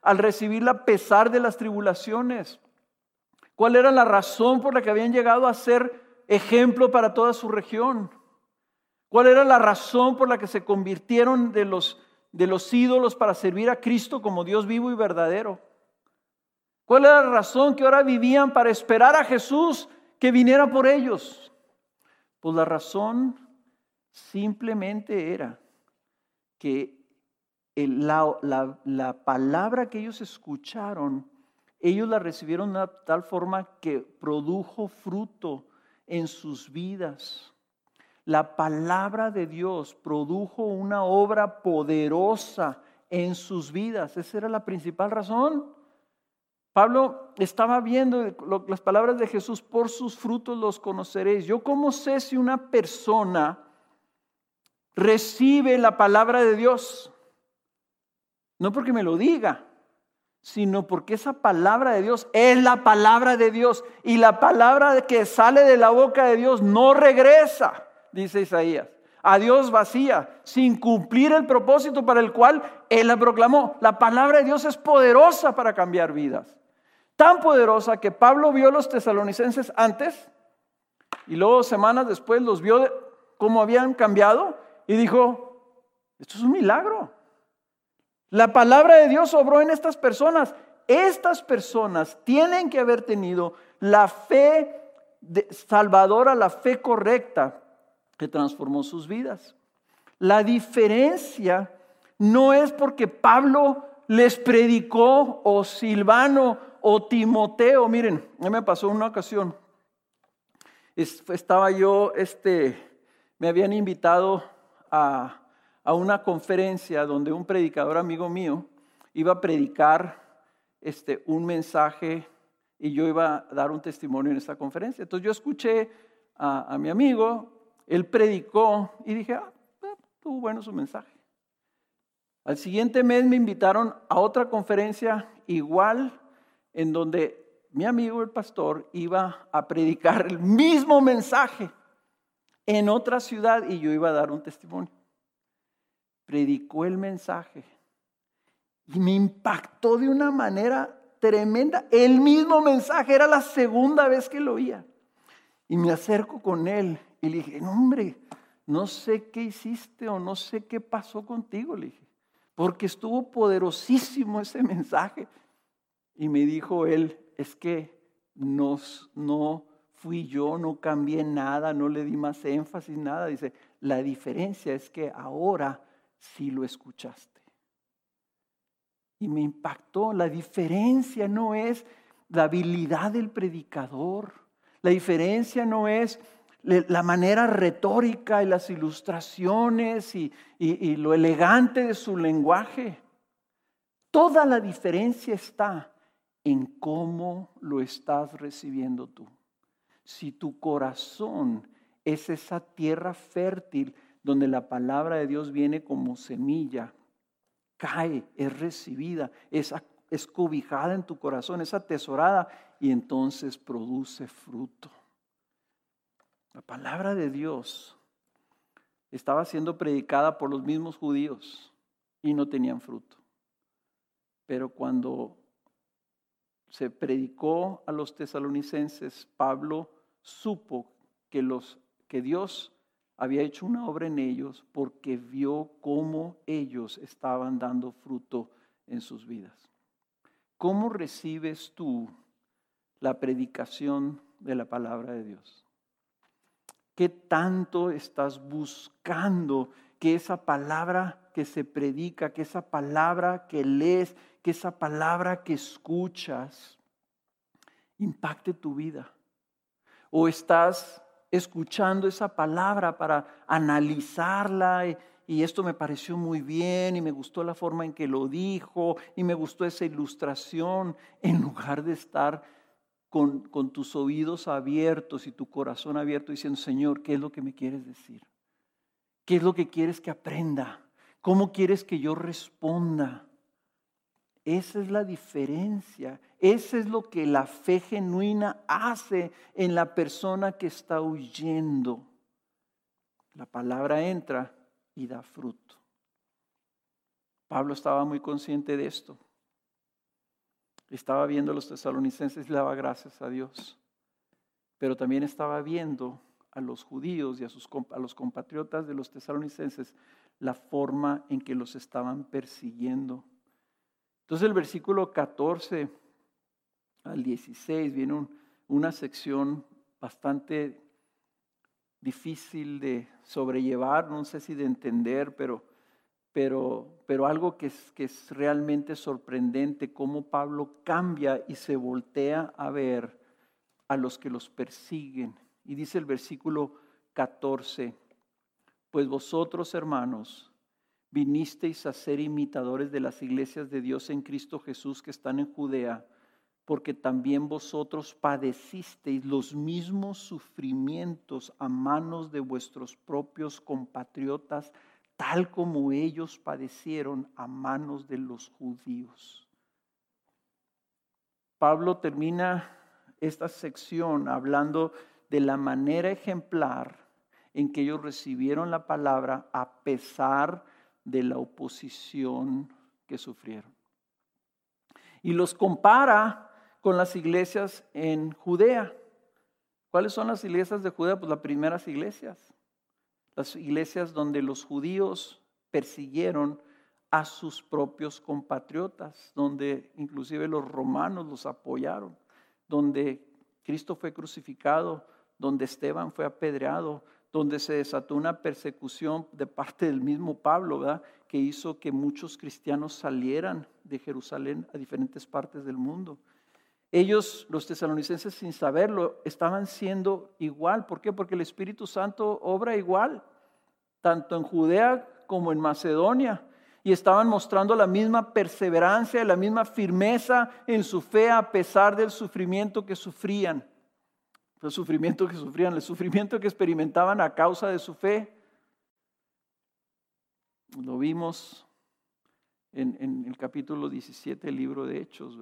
al recibirla a pesar de las tribulaciones? ¿Cuál era la razón por la que habían llegado a ser ejemplo para toda su región? ¿Cuál era la razón por la que se convirtieron de los, de los ídolos para servir a Cristo como Dios vivo y verdadero? ¿Cuál era la razón que ahora vivían para esperar a Jesús que viniera por ellos? Pues la razón simplemente era que la, palabra que ellos escucharon, ellos la recibieron de tal forma que produjo fruto en sus vidas. La palabra de Dios produjo una obra poderosa en sus vidas. Esa era la principal razón. Pablo estaba viendo las palabras de Jesús, por sus frutos los conoceréis. Yo cómo sé si una persona recibe la palabra de Dios, no porque me lo diga, sino porque esa palabra de Dios es la palabra de Dios y la palabra que sale de la boca de Dios no regresa, dice Isaías, a Dios vacía, sin cumplir el propósito para el cual Él la proclamó. La palabra de Dios es poderosa para cambiar vidas tan poderosa que Pablo vio a los tesalonicenses antes y luego semanas después los vio cómo habían cambiado y dijo, esto es un milagro. La palabra de Dios obró en estas personas. Estas personas tienen que haber tenido la fe salvadora, la fe correcta que transformó sus vidas. La diferencia no es porque Pablo les predicó o Silvano o Timoteo. Miren, me pasó una ocasión. Estaba yo, este, me habían invitado a, a una conferencia donde un predicador amigo mío iba a predicar este, un mensaje y yo iba a dar un testimonio en esta conferencia. Entonces yo escuché a, a mi amigo, él predicó y dije, ah, tuvo bueno su mensaje. Al siguiente mes me invitaron a otra conferencia igual en donde mi amigo el pastor iba a predicar el mismo mensaje en otra ciudad y yo iba a dar un testimonio. Predicó el mensaje y me impactó de una manera tremenda. El mismo mensaje, era la segunda vez que lo oía. Y me acerco con él y le dije, no, no sé qué hiciste o no sé qué pasó contigo, le dije, porque estuvo poderosísimo ese mensaje. Y me dijo él, es que no, no fui yo, no cambié nada, no le di más énfasis, nada. Dice, la diferencia es que ahora sí lo escuchaste. Y me impactó, la diferencia no es la habilidad del predicador, la diferencia no es la manera retórica y las ilustraciones y, lo elegante de su lenguaje. Toda la diferencia está en cómo lo estás recibiendo tú. Si tu corazón es esa tierra fértil donde la palabra de Dios viene como semilla, cae, es recibida, es, es cobijada en tu corazón, es atesorada y entonces produce fruto. La palabra de Dios estaba siendo predicada por los mismos judíos y no tenían fruto. Pero cuando se predicó a los tesalonicenses, Pablo supo que, los, que Dios había hecho una obra en ellos porque vio cómo ellos estaban dando fruto en sus vidas. ¿Cómo recibes tú la predicación de la palabra de Dios? ¿Qué tanto estás buscando que esa palabra que se predica, que esa palabra que lees, que esa palabra que escuchas impacte tu vida? ¿O estás escuchando esa palabra para analizarla y, esto me pareció muy bien y me gustó la forma en que lo dijo y me gustó esa ilustración en lugar de estar con, tus oídos abiertos y tu corazón abierto diciendo, Señor, ¿qué es lo que me quieres decir? ¿Qué es lo que quieres que aprenda? ¿Cómo quieres que yo responda? Esa es la diferencia. Esa es lo que la fe genuina hace en la persona que está huyendo. La palabra entra y da fruto. Pablo estaba muy consciente de esto. Estaba viendo a los tesalonicenses y daba gracias a Dios. Pero también estaba viendo a los judíos y a, sus, a los compatriotas de los tesalonicenses la forma en que los estaban persiguiendo. Entonces el versículo 14 al 16 viene una sección bastante difícil de sobrellevar, no sé si de entender, pero pero, algo que es, que es realmente sorprendente, cómo Pablo cambia y se voltea a ver a los que los persiguen. Y dice el versículo 14, pues vosotros hermanos vinisteis a ser imitadores de las iglesias de Dios en Cristo Jesús que están en Judea, porque también vosotros padecisteis los mismos sufrimientos a manos de vuestros propios compatriotas tal como ellos padecieron a manos de los judíos. Pablo termina esta sección hablando de la manera ejemplar en que ellos recibieron la palabra a pesar de la oposición que sufrieron. Y los compara con las iglesias en Judea. ¿Cuáles son las iglesias de Judea? Pues las primeras iglesias las iglesias donde los judíos persiguieron a sus propios compatriotas, donde inclusive los romanos los apoyaron, donde Cristo fue crucificado, donde Esteban fue apedreado, donde se desató una persecución de parte del mismo Pablo, que hizo que muchos cristianos salieran de Jerusalén a diferentes partes del mundo. Ellos, los tesalonicenses, sin saberlo, estaban siendo igual. ¿Por qué? Porque el Espíritu Santo obra igual, tanto en Judea como en Macedonia. Y estaban mostrando la misma perseverancia, la misma firmeza en su fe a pesar del sufrimiento que sufrían. El sufrimiento que sufrían, el sufrimiento que experimentaban a causa de su fe. Lo vimos en, el capítulo 17 del libro de Hechos.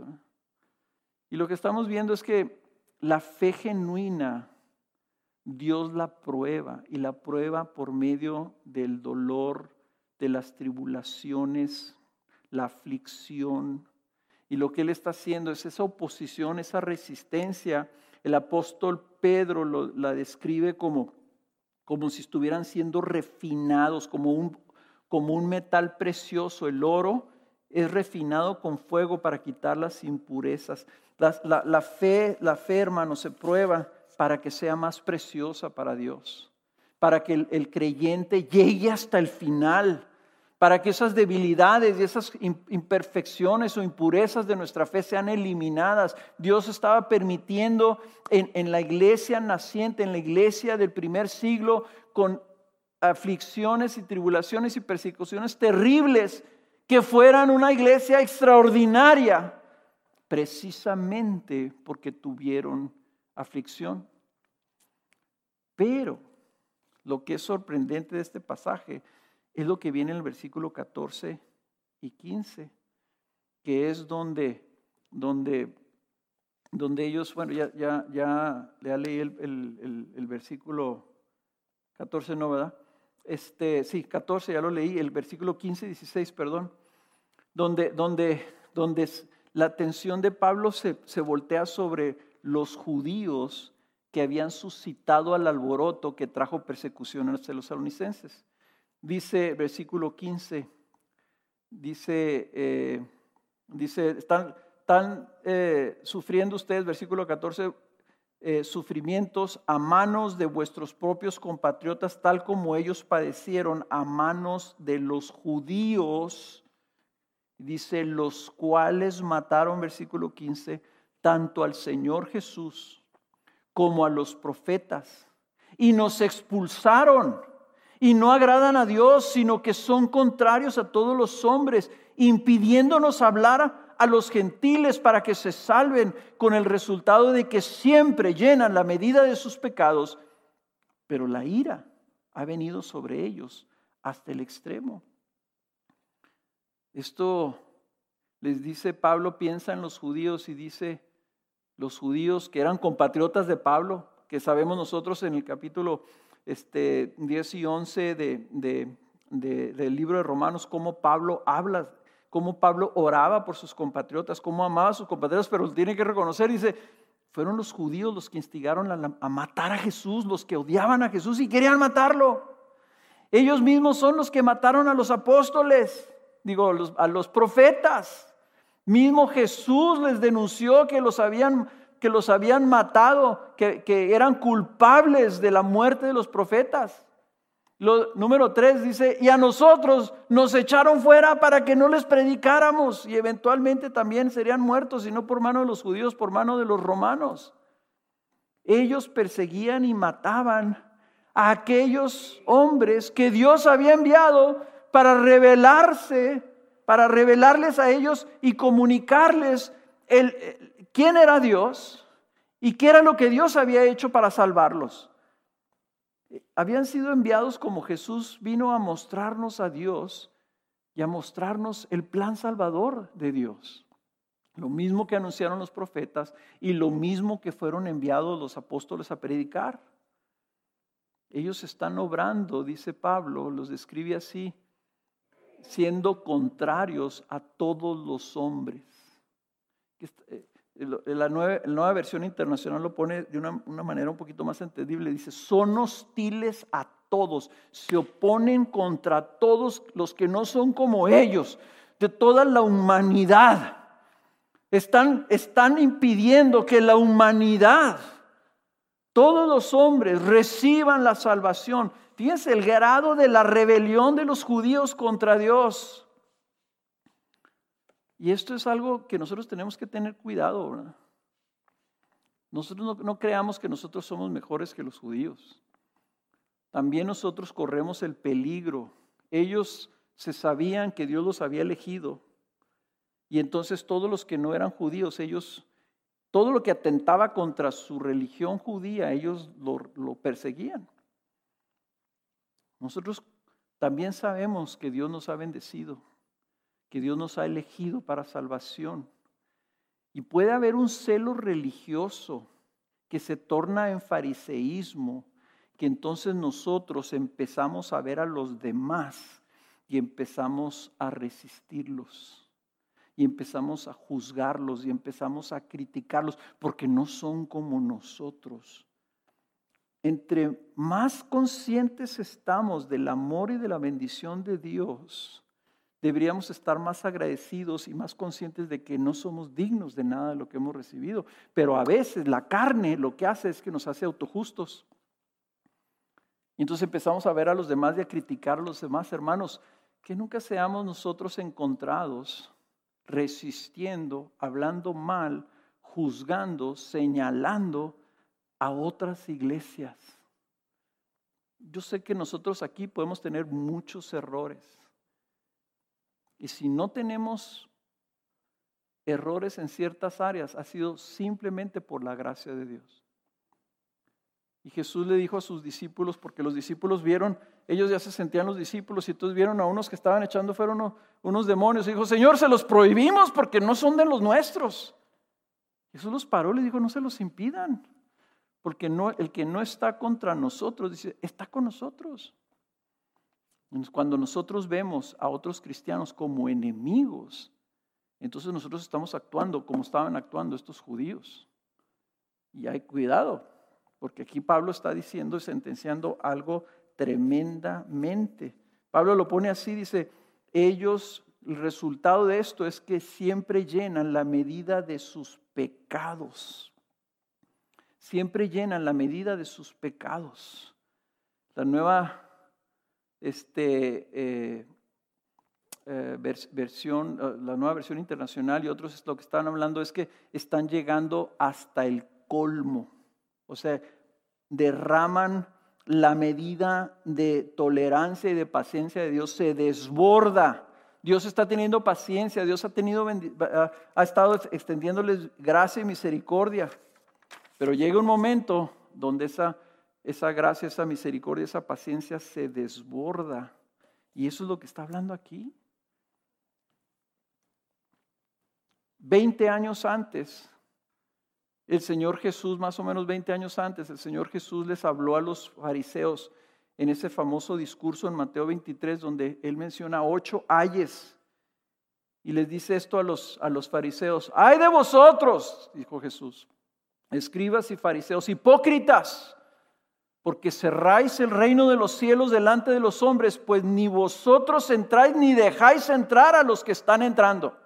Y lo que estamos viendo es que la fe genuina, Dios la prueba y la prueba por medio del dolor, de las tribulaciones, la aflicción. Y lo que Él está haciendo es esa oposición, esa resistencia. El apóstol Pedro la describe como como si estuvieran siendo refinados, como un, como un metal precioso. El oro es refinado con fuego para quitar las impurezas. La, fe, la fe, hermano, se prueba para que sea más preciosa para Dios, para que el creyente llegue hasta el final para que esas debilidades y esas imperfecciones o impurezas de nuestra fe sean eliminadas. Dios estaba permitiendo en, la iglesia naciente, en la iglesia del primer siglo, con aflicciones y tribulaciones y persecuciones terribles, que fueran una iglesia extraordinaria, precisamente porque tuvieron aflicción. Pero lo que es sorprendente de este pasaje es lo que viene en el versículo 14 y 15, que es donde, donde, donde ellos, bueno, ya, ya, ya, leí el, el, versículo 14, ¿no, verdad? Este, sí, 14 ya lo leí, el versículo 15 y 16, perdón, donde, donde, donde la atención de Pablo se, se voltea sobre los judíos que habían suscitado al alboroto que trajo persecución a los salonicenses. Dice versículo 15, dice, eh, dice están, están eh, sufriendo ustedes, versículo 14, eh, sufrimientos a manos de vuestros propios compatriotas, tal como ellos padecieron a manos de los judíos, dice, los cuales mataron, versículo 15, tanto al Señor Jesús como a los profetas, y nos expulsaron y no agradan a Dios, sino que son contrarios a todos los hombres, impidiéndonos hablar a los gentiles para que se salven, con el resultado de que siempre llenan la medida de sus pecados, pero la ira ha venido sobre ellos hasta el extremo. Esto les dice Pablo, piensa en los judíos y dice, los judíos que eran compatriotas de Pablo, que sabemos nosotros en el capítulo este, 10 y 11 de, del libro de Romanos, cómo Pablo habla, cómo Pablo oraba por sus compatriotas, cómo amaba a sus compatriotas, pero tiene que reconocer, dice, fueron los judíos los que instigaron a, matar a Jesús, los que odiaban a Jesús y querían matarlo. Ellos mismos son los que mataron a los apóstoles, digo, a los profetas. Mismo Jesús les denunció que los habían que los habían matado, que, eran culpables de la muerte de los profetas. Lo, número tres dice, y a nosotros nos echaron fuera para que no les predicáramos y eventualmente también serían muertos, y no por mano de los judíos, por mano de los romanos. Ellos perseguían y mataban a aquellos hombres que Dios había enviado para revelarse, para revelarles a ellos y comunicarles el, quién era Dios y qué era lo que Dios había hecho para salvarlos. Habían sido enviados como Jesús vino a mostrarnos a Dios y a mostrarnos el plan salvador de Dios. Lo mismo que anunciaron los profetas y lo mismo que fueron enviados los apóstoles a predicar. Ellos están obrando, dice Pablo, los describe así, siendo contrarios a todos los hombres. La nueva, versión internacional lo pone de una, una, manera un poquito más entendible. Dice, son hostiles a todos, se oponen contra todos los que no son como ellos, de toda la humanidad. Están, están impidiendo que la humanidad, todos los hombres reciban la salvación. Fíjense el grado de la rebelión de los judíos contra Dios. Y esto es algo que nosotros tenemos que tener cuidado, ¿verdad? Nosotros no, creamos que nosotros somos mejores que los judíos. También nosotros corremos el peligro. Ellos se sabían que Dios los había elegido. Y entonces todos los que no eran judíos, ellos, todo lo que atentaba contra su religión judía, ellos lo, lo perseguían. Nosotros también sabemos que Dios nos ha bendecido que Dios nos ha elegido para salvación. Y puede haber un celo religioso que se torna en fariseísmo, que entonces nosotros empezamos a ver a los demás y empezamos a resistirlos. Y empezamos a juzgarlos y empezamos a criticarlos porque no son como nosotros. entre más conscientes estamos del amor y de la bendición de Dios, deberíamos estar más agradecidos y más conscientes de que no somos dignos de nada de lo que hemos recibido. Pero a veces la carne lo que hace es que nos hace autojustos. Y entonces empezamos a ver a los demás y a criticar a los demás hermanos. Que nunca seamos nosotros encontrados resistiendo, hablando mal, juzgando, señalando a otras iglesias. Yo sé que nosotros aquí podemos tener muchos errores. Y si no tenemos errores en ciertas áreas, ha sido simplemente por la gracia de Dios. Y Jesús le dijo a sus discípulos, porque los discípulos vieron, ellos ya se sentían los discípulos, y entonces vieron a unos que estaban echando fueron unos, demonios. Y dijo, Señor, se los prohibimos porque no son de los nuestros. Jesús los paró le dijo, no se los impidan, porque no, el que no está contra nosotros, dice, está con nosotros. Cuando nosotros vemos a otros cristianos como enemigos, entonces nosotros estamos actuando como estaban actuando estos judíos. Y hay cuidado, porque aquí Pablo está diciendo y sentenciando algo tremendamente. Pablo lo pone así, dice, ellos, el resultado de esto es que siempre llenan la medida de sus pecados. Siempre llenan la medida de sus pecados. La nueva este, eh, eh, versión, eh, la nueva versión internacional y otros lo que están hablando es que están llegando hasta el colmo. O sea, derraman la medida de tolerancia y de paciencia de Dios, se desborda. Dios está teniendo paciencia, Dios ha, tenido, ha estado extendiéndoles gracia y misericordia. Pero llega un momento donde esa esa gracia, esa misericordia, esa paciencia se desborda. Y eso es lo que está hablando aquí. Veinte años antes, el Señor Jesús, más o menos veinte años antes, el Señor Jesús les habló a los fariseos en ese famoso discurso en Mateo 23, donde Él menciona ocho ayes. Y les dice esto a los, a los fariseos. Ay de vosotros, dijo Jesús, escribas y fariseos, hipócritas porque cerráis el reino de los cielos delante de los hombres, pues ni vosotros entráis ni dejáis entrar a los que están entrando.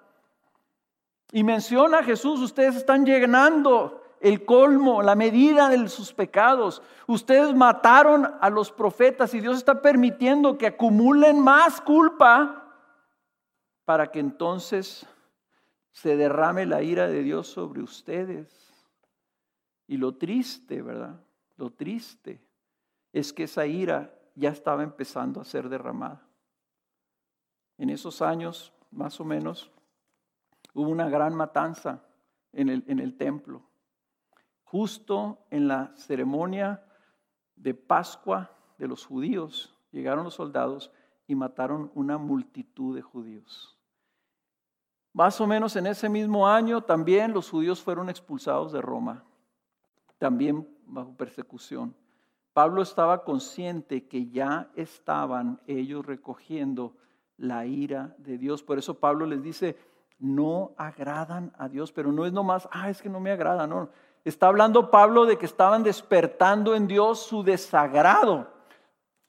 Y menciona Jesús, ustedes están llenando el colmo, la medida de sus pecados. Ustedes mataron a los profetas y Dios está permitiendo que acumulen más culpa para que entonces se derrame la ira de Dios sobre ustedes. Y lo triste, ¿verdad? Lo triste es que esa ira ya estaba empezando a ser derramada. En esos años, más o menos, hubo una gran matanza en el, templo. Justo en la ceremonia de Pascua de los judíos, llegaron los soldados y mataron una multitud de judíos. Más o menos en ese mismo año también los judíos fueron expulsados de Roma, también bajo persecución. Pablo estaba consciente que ya estaban ellos recogiendo la ira de Dios. Por eso Pablo les dice, no agradan a Dios, pero no es nomás, ah, es que no me agrada, no. Está hablando Pablo de que estaban despertando en Dios su desagrado.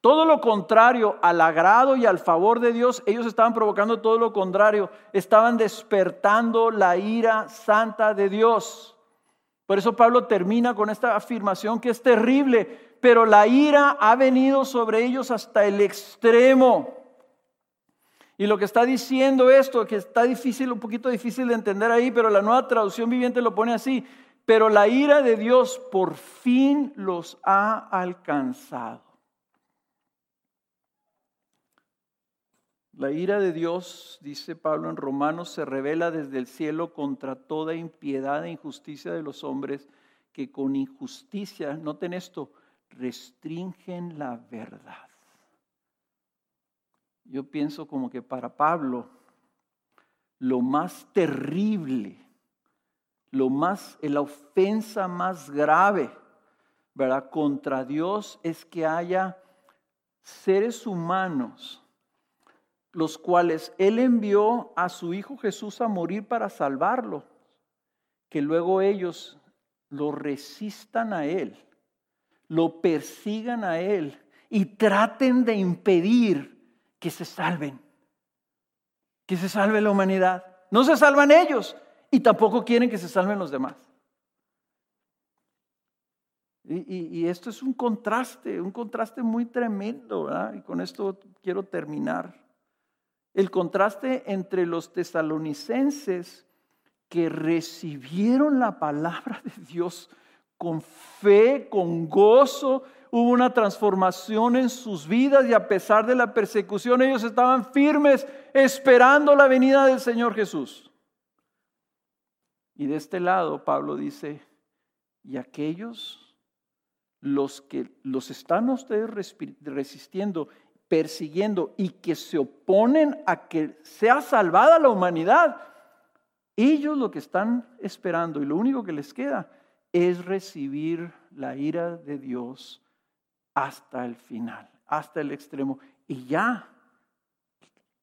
Todo lo contrario al agrado y al favor de Dios, ellos estaban provocando todo lo contrario, estaban despertando la ira santa de Dios. Por eso Pablo termina con esta afirmación que es terrible, pero la ira ha venido sobre ellos hasta el extremo. Y lo que está diciendo esto, que está difícil, un poquito difícil de entender ahí, pero la nueva traducción viviente lo pone así, pero la ira de Dios por fin los ha alcanzado. La ira de Dios, dice Pablo en Romanos, se revela desde el cielo contra toda impiedad e injusticia de los hombres que con injusticia, noten esto, restringen la verdad. Yo pienso como que para Pablo lo más terrible, lo más, la ofensa más grave, ¿verdad? Contra Dios es que haya seres humanos los cuales Él envió a su Hijo Jesús a morir para salvarlo, que luego ellos lo resistan a Él lo persigan a Él y traten de impedir que se salven, que se salve la humanidad. No se salvan ellos y tampoco quieren que se salven los demás. Y, esto es un contraste, un contraste muy tremendo, ¿verdad? Y con esto quiero terminar. El contraste entre los tesalonicenses que recibieron la palabra de Dios con fe, con gozo, hubo una transformación en sus vidas y a pesar de la persecución ellos estaban firmes esperando la venida del Señor Jesús. Y de este lado Pablo dice, y aquellos los que los están ustedes resistiendo, persiguiendo y que se oponen a que sea salvada la humanidad, ellos lo que están esperando y lo único que les queda es recibir la ira de Dios hasta el final, hasta el extremo. Y ya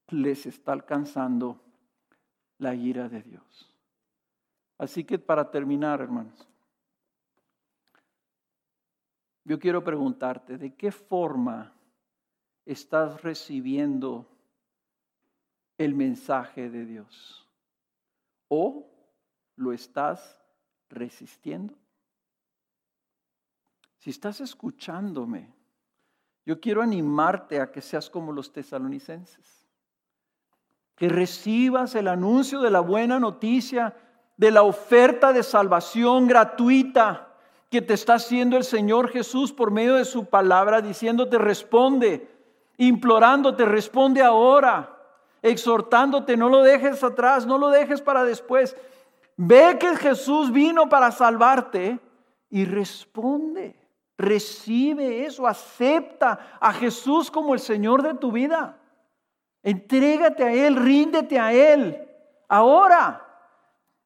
les está alcanzando la ira de Dios. Así que para terminar, hermanos, yo quiero preguntarte, ¿de qué forma estás recibiendo el mensaje de Dios? ¿O lo estás resistiendo? Si estás escuchándome, yo quiero animarte a que seas como los tesalonicenses, que recibas el anuncio de la buena noticia, de la oferta de salvación gratuita que te está haciendo el Señor Jesús por medio de su palabra, diciéndote responde, implorándote, responde ahora, exhortándote, no lo dejes atrás, no lo dejes para después. Ve que Jesús vino para salvarte y responde. Recibe eso, acepta a Jesús como el Señor de tu vida. Entrégate a Él, ríndete a Él. Ahora,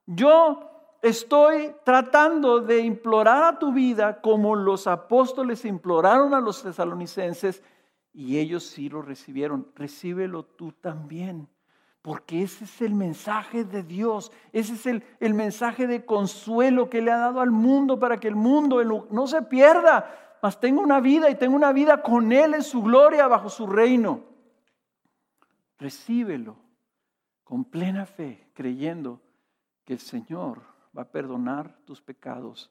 yo estoy tratando de implorar a tu vida como los apóstoles imploraron a los tesalonicenses y ellos sí lo recibieron. Recíbelo tú también. Porque ese es el mensaje de Dios, ese es el, el, mensaje de consuelo que le ha dado al mundo para que el mundo no se pierda, mas tenga una vida y tenga una vida con Él en su gloria bajo su reino. Recíbelo con plena fe, creyendo que el Señor va a perdonar tus pecados,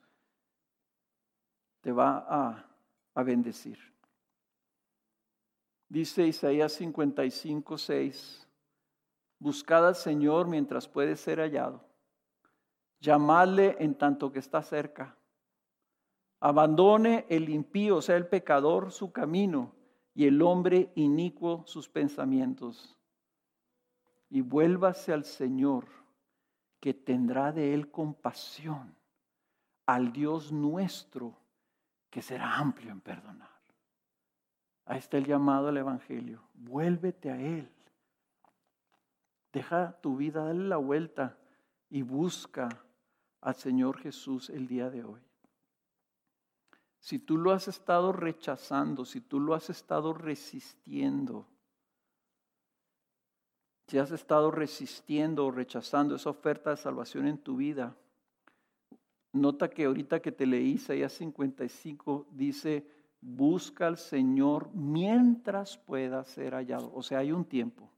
te va a, a bendecir. Dice Isaías 55, 6 Buscad al Señor mientras puede ser hallado. Llamadle en tanto que está cerca. Abandone el impío, o sea, el pecador, su camino, y el hombre inicuo sus pensamientos. Y vuélvase al Señor, que tendrá de él compasión, al Dios nuestro, que será amplio en perdonar. Ahí está el llamado al Evangelio. Vuélvete a Él. Deja tu vida, dale la vuelta y busca al Señor Jesús el día de hoy. Si tú lo has estado rechazando, si tú lo has estado resistiendo, si has estado resistiendo o rechazando esa oferta de salvación en tu vida, nota que ahorita que te leí Isaías 55 dice, busca al Señor mientras pueda ser hallado. O sea, hay un tiempo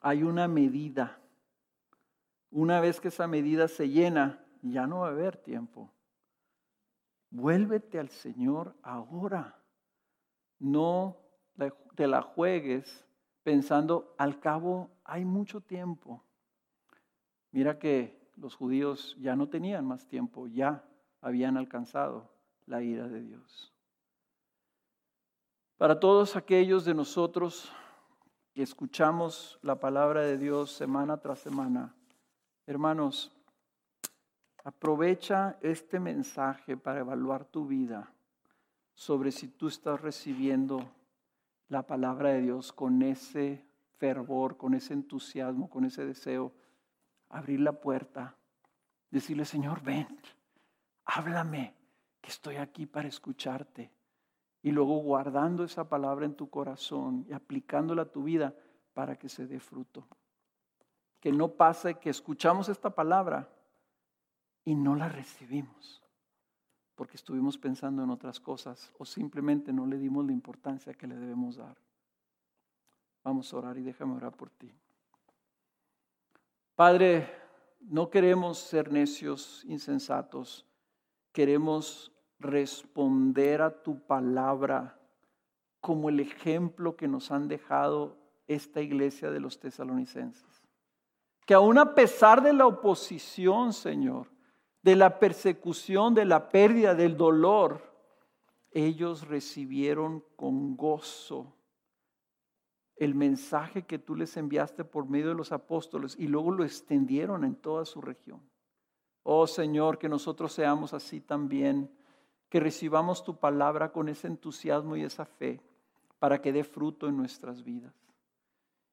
hay una medida. Una vez que esa medida se llena, ya no va a haber tiempo. Vuélvete al Señor ahora. No te la juegues pensando, al cabo hay mucho tiempo. Mira que los judíos ya no tenían más tiempo, ya habían alcanzado la ira de Dios. Para todos aquellos de nosotros escuchamos la palabra de Dios semana tras semana, hermanos, aprovecha este mensaje para evaluar tu vida sobre si tú estás recibiendo la palabra de Dios con ese fervor, con ese entusiasmo, con ese deseo. Abrir la puerta, decirle, Señor, ven, háblame, que estoy aquí para escucharte y luego guardando esa palabra en tu corazón y aplicándola a tu vida para que se dé fruto. Que no pase que escuchamos esta palabra y no la recibimos. porque estuvimos pensando en otras cosas o simplemente no le dimos la importancia que le debemos dar. Vamos a orar y déjame orar por ti. Padre, no queremos ser necios, insensatos. Queremos responder a tu palabra como el ejemplo que nos han dejado esta iglesia de los tesalonicenses. Que aún a pesar de la oposición, Señor, de la persecución, de la pérdida, del dolor, ellos recibieron con gozo el mensaje que tú les enviaste por medio de los apóstoles y luego lo extendieron en toda su región. Oh Señor, que nosotros seamos así también, que recibamos tu palabra con ese entusiasmo y esa fe para que dé fruto en nuestras vidas.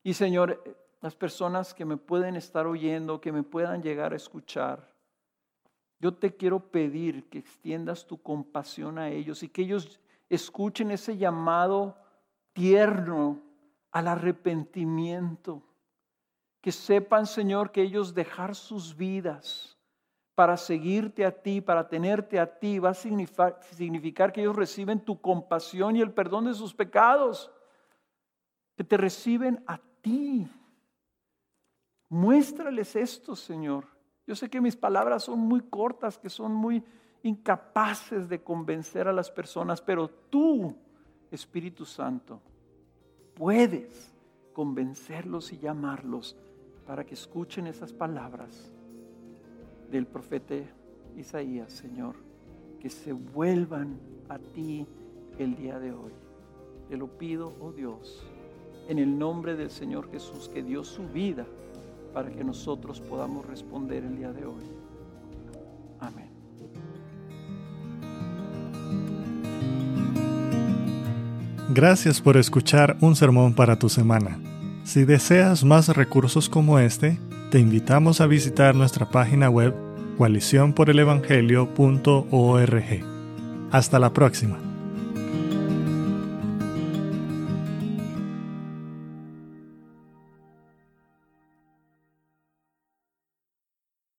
Y Señor, las personas que me pueden estar oyendo, que me puedan llegar a escuchar, yo te quiero pedir que extiendas tu compasión a ellos y que ellos escuchen ese llamado tierno al arrepentimiento. Que sepan, Señor, que ellos dejar sus vidas para seguirte a ti, para tenerte a ti, va a significar, que ellos reciben tu compasión y el perdón de sus pecados. Que te reciben a ti. Muéstrales esto, Señor. Yo sé que mis palabras son muy cortas, que son muy incapaces de convencer a las personas, pero tú, Espíritu Santo, puedes convencerlos y llamarlos para que escuchen esas palabras del profeta Isaías, Señor, que se vuelvan a ti el día de hoy. Te lo pido, oh Dios, en el nombre del Señor Jesús, que dio su vida para que nosotros podamos responder el día de hoy. Amén. Gracias por escuchar un sermón para tu semana. Si deseas más recursos como este, te invitamos a visitar nuestra página web coaliciónporelevangelio.org. Hasta la próxima.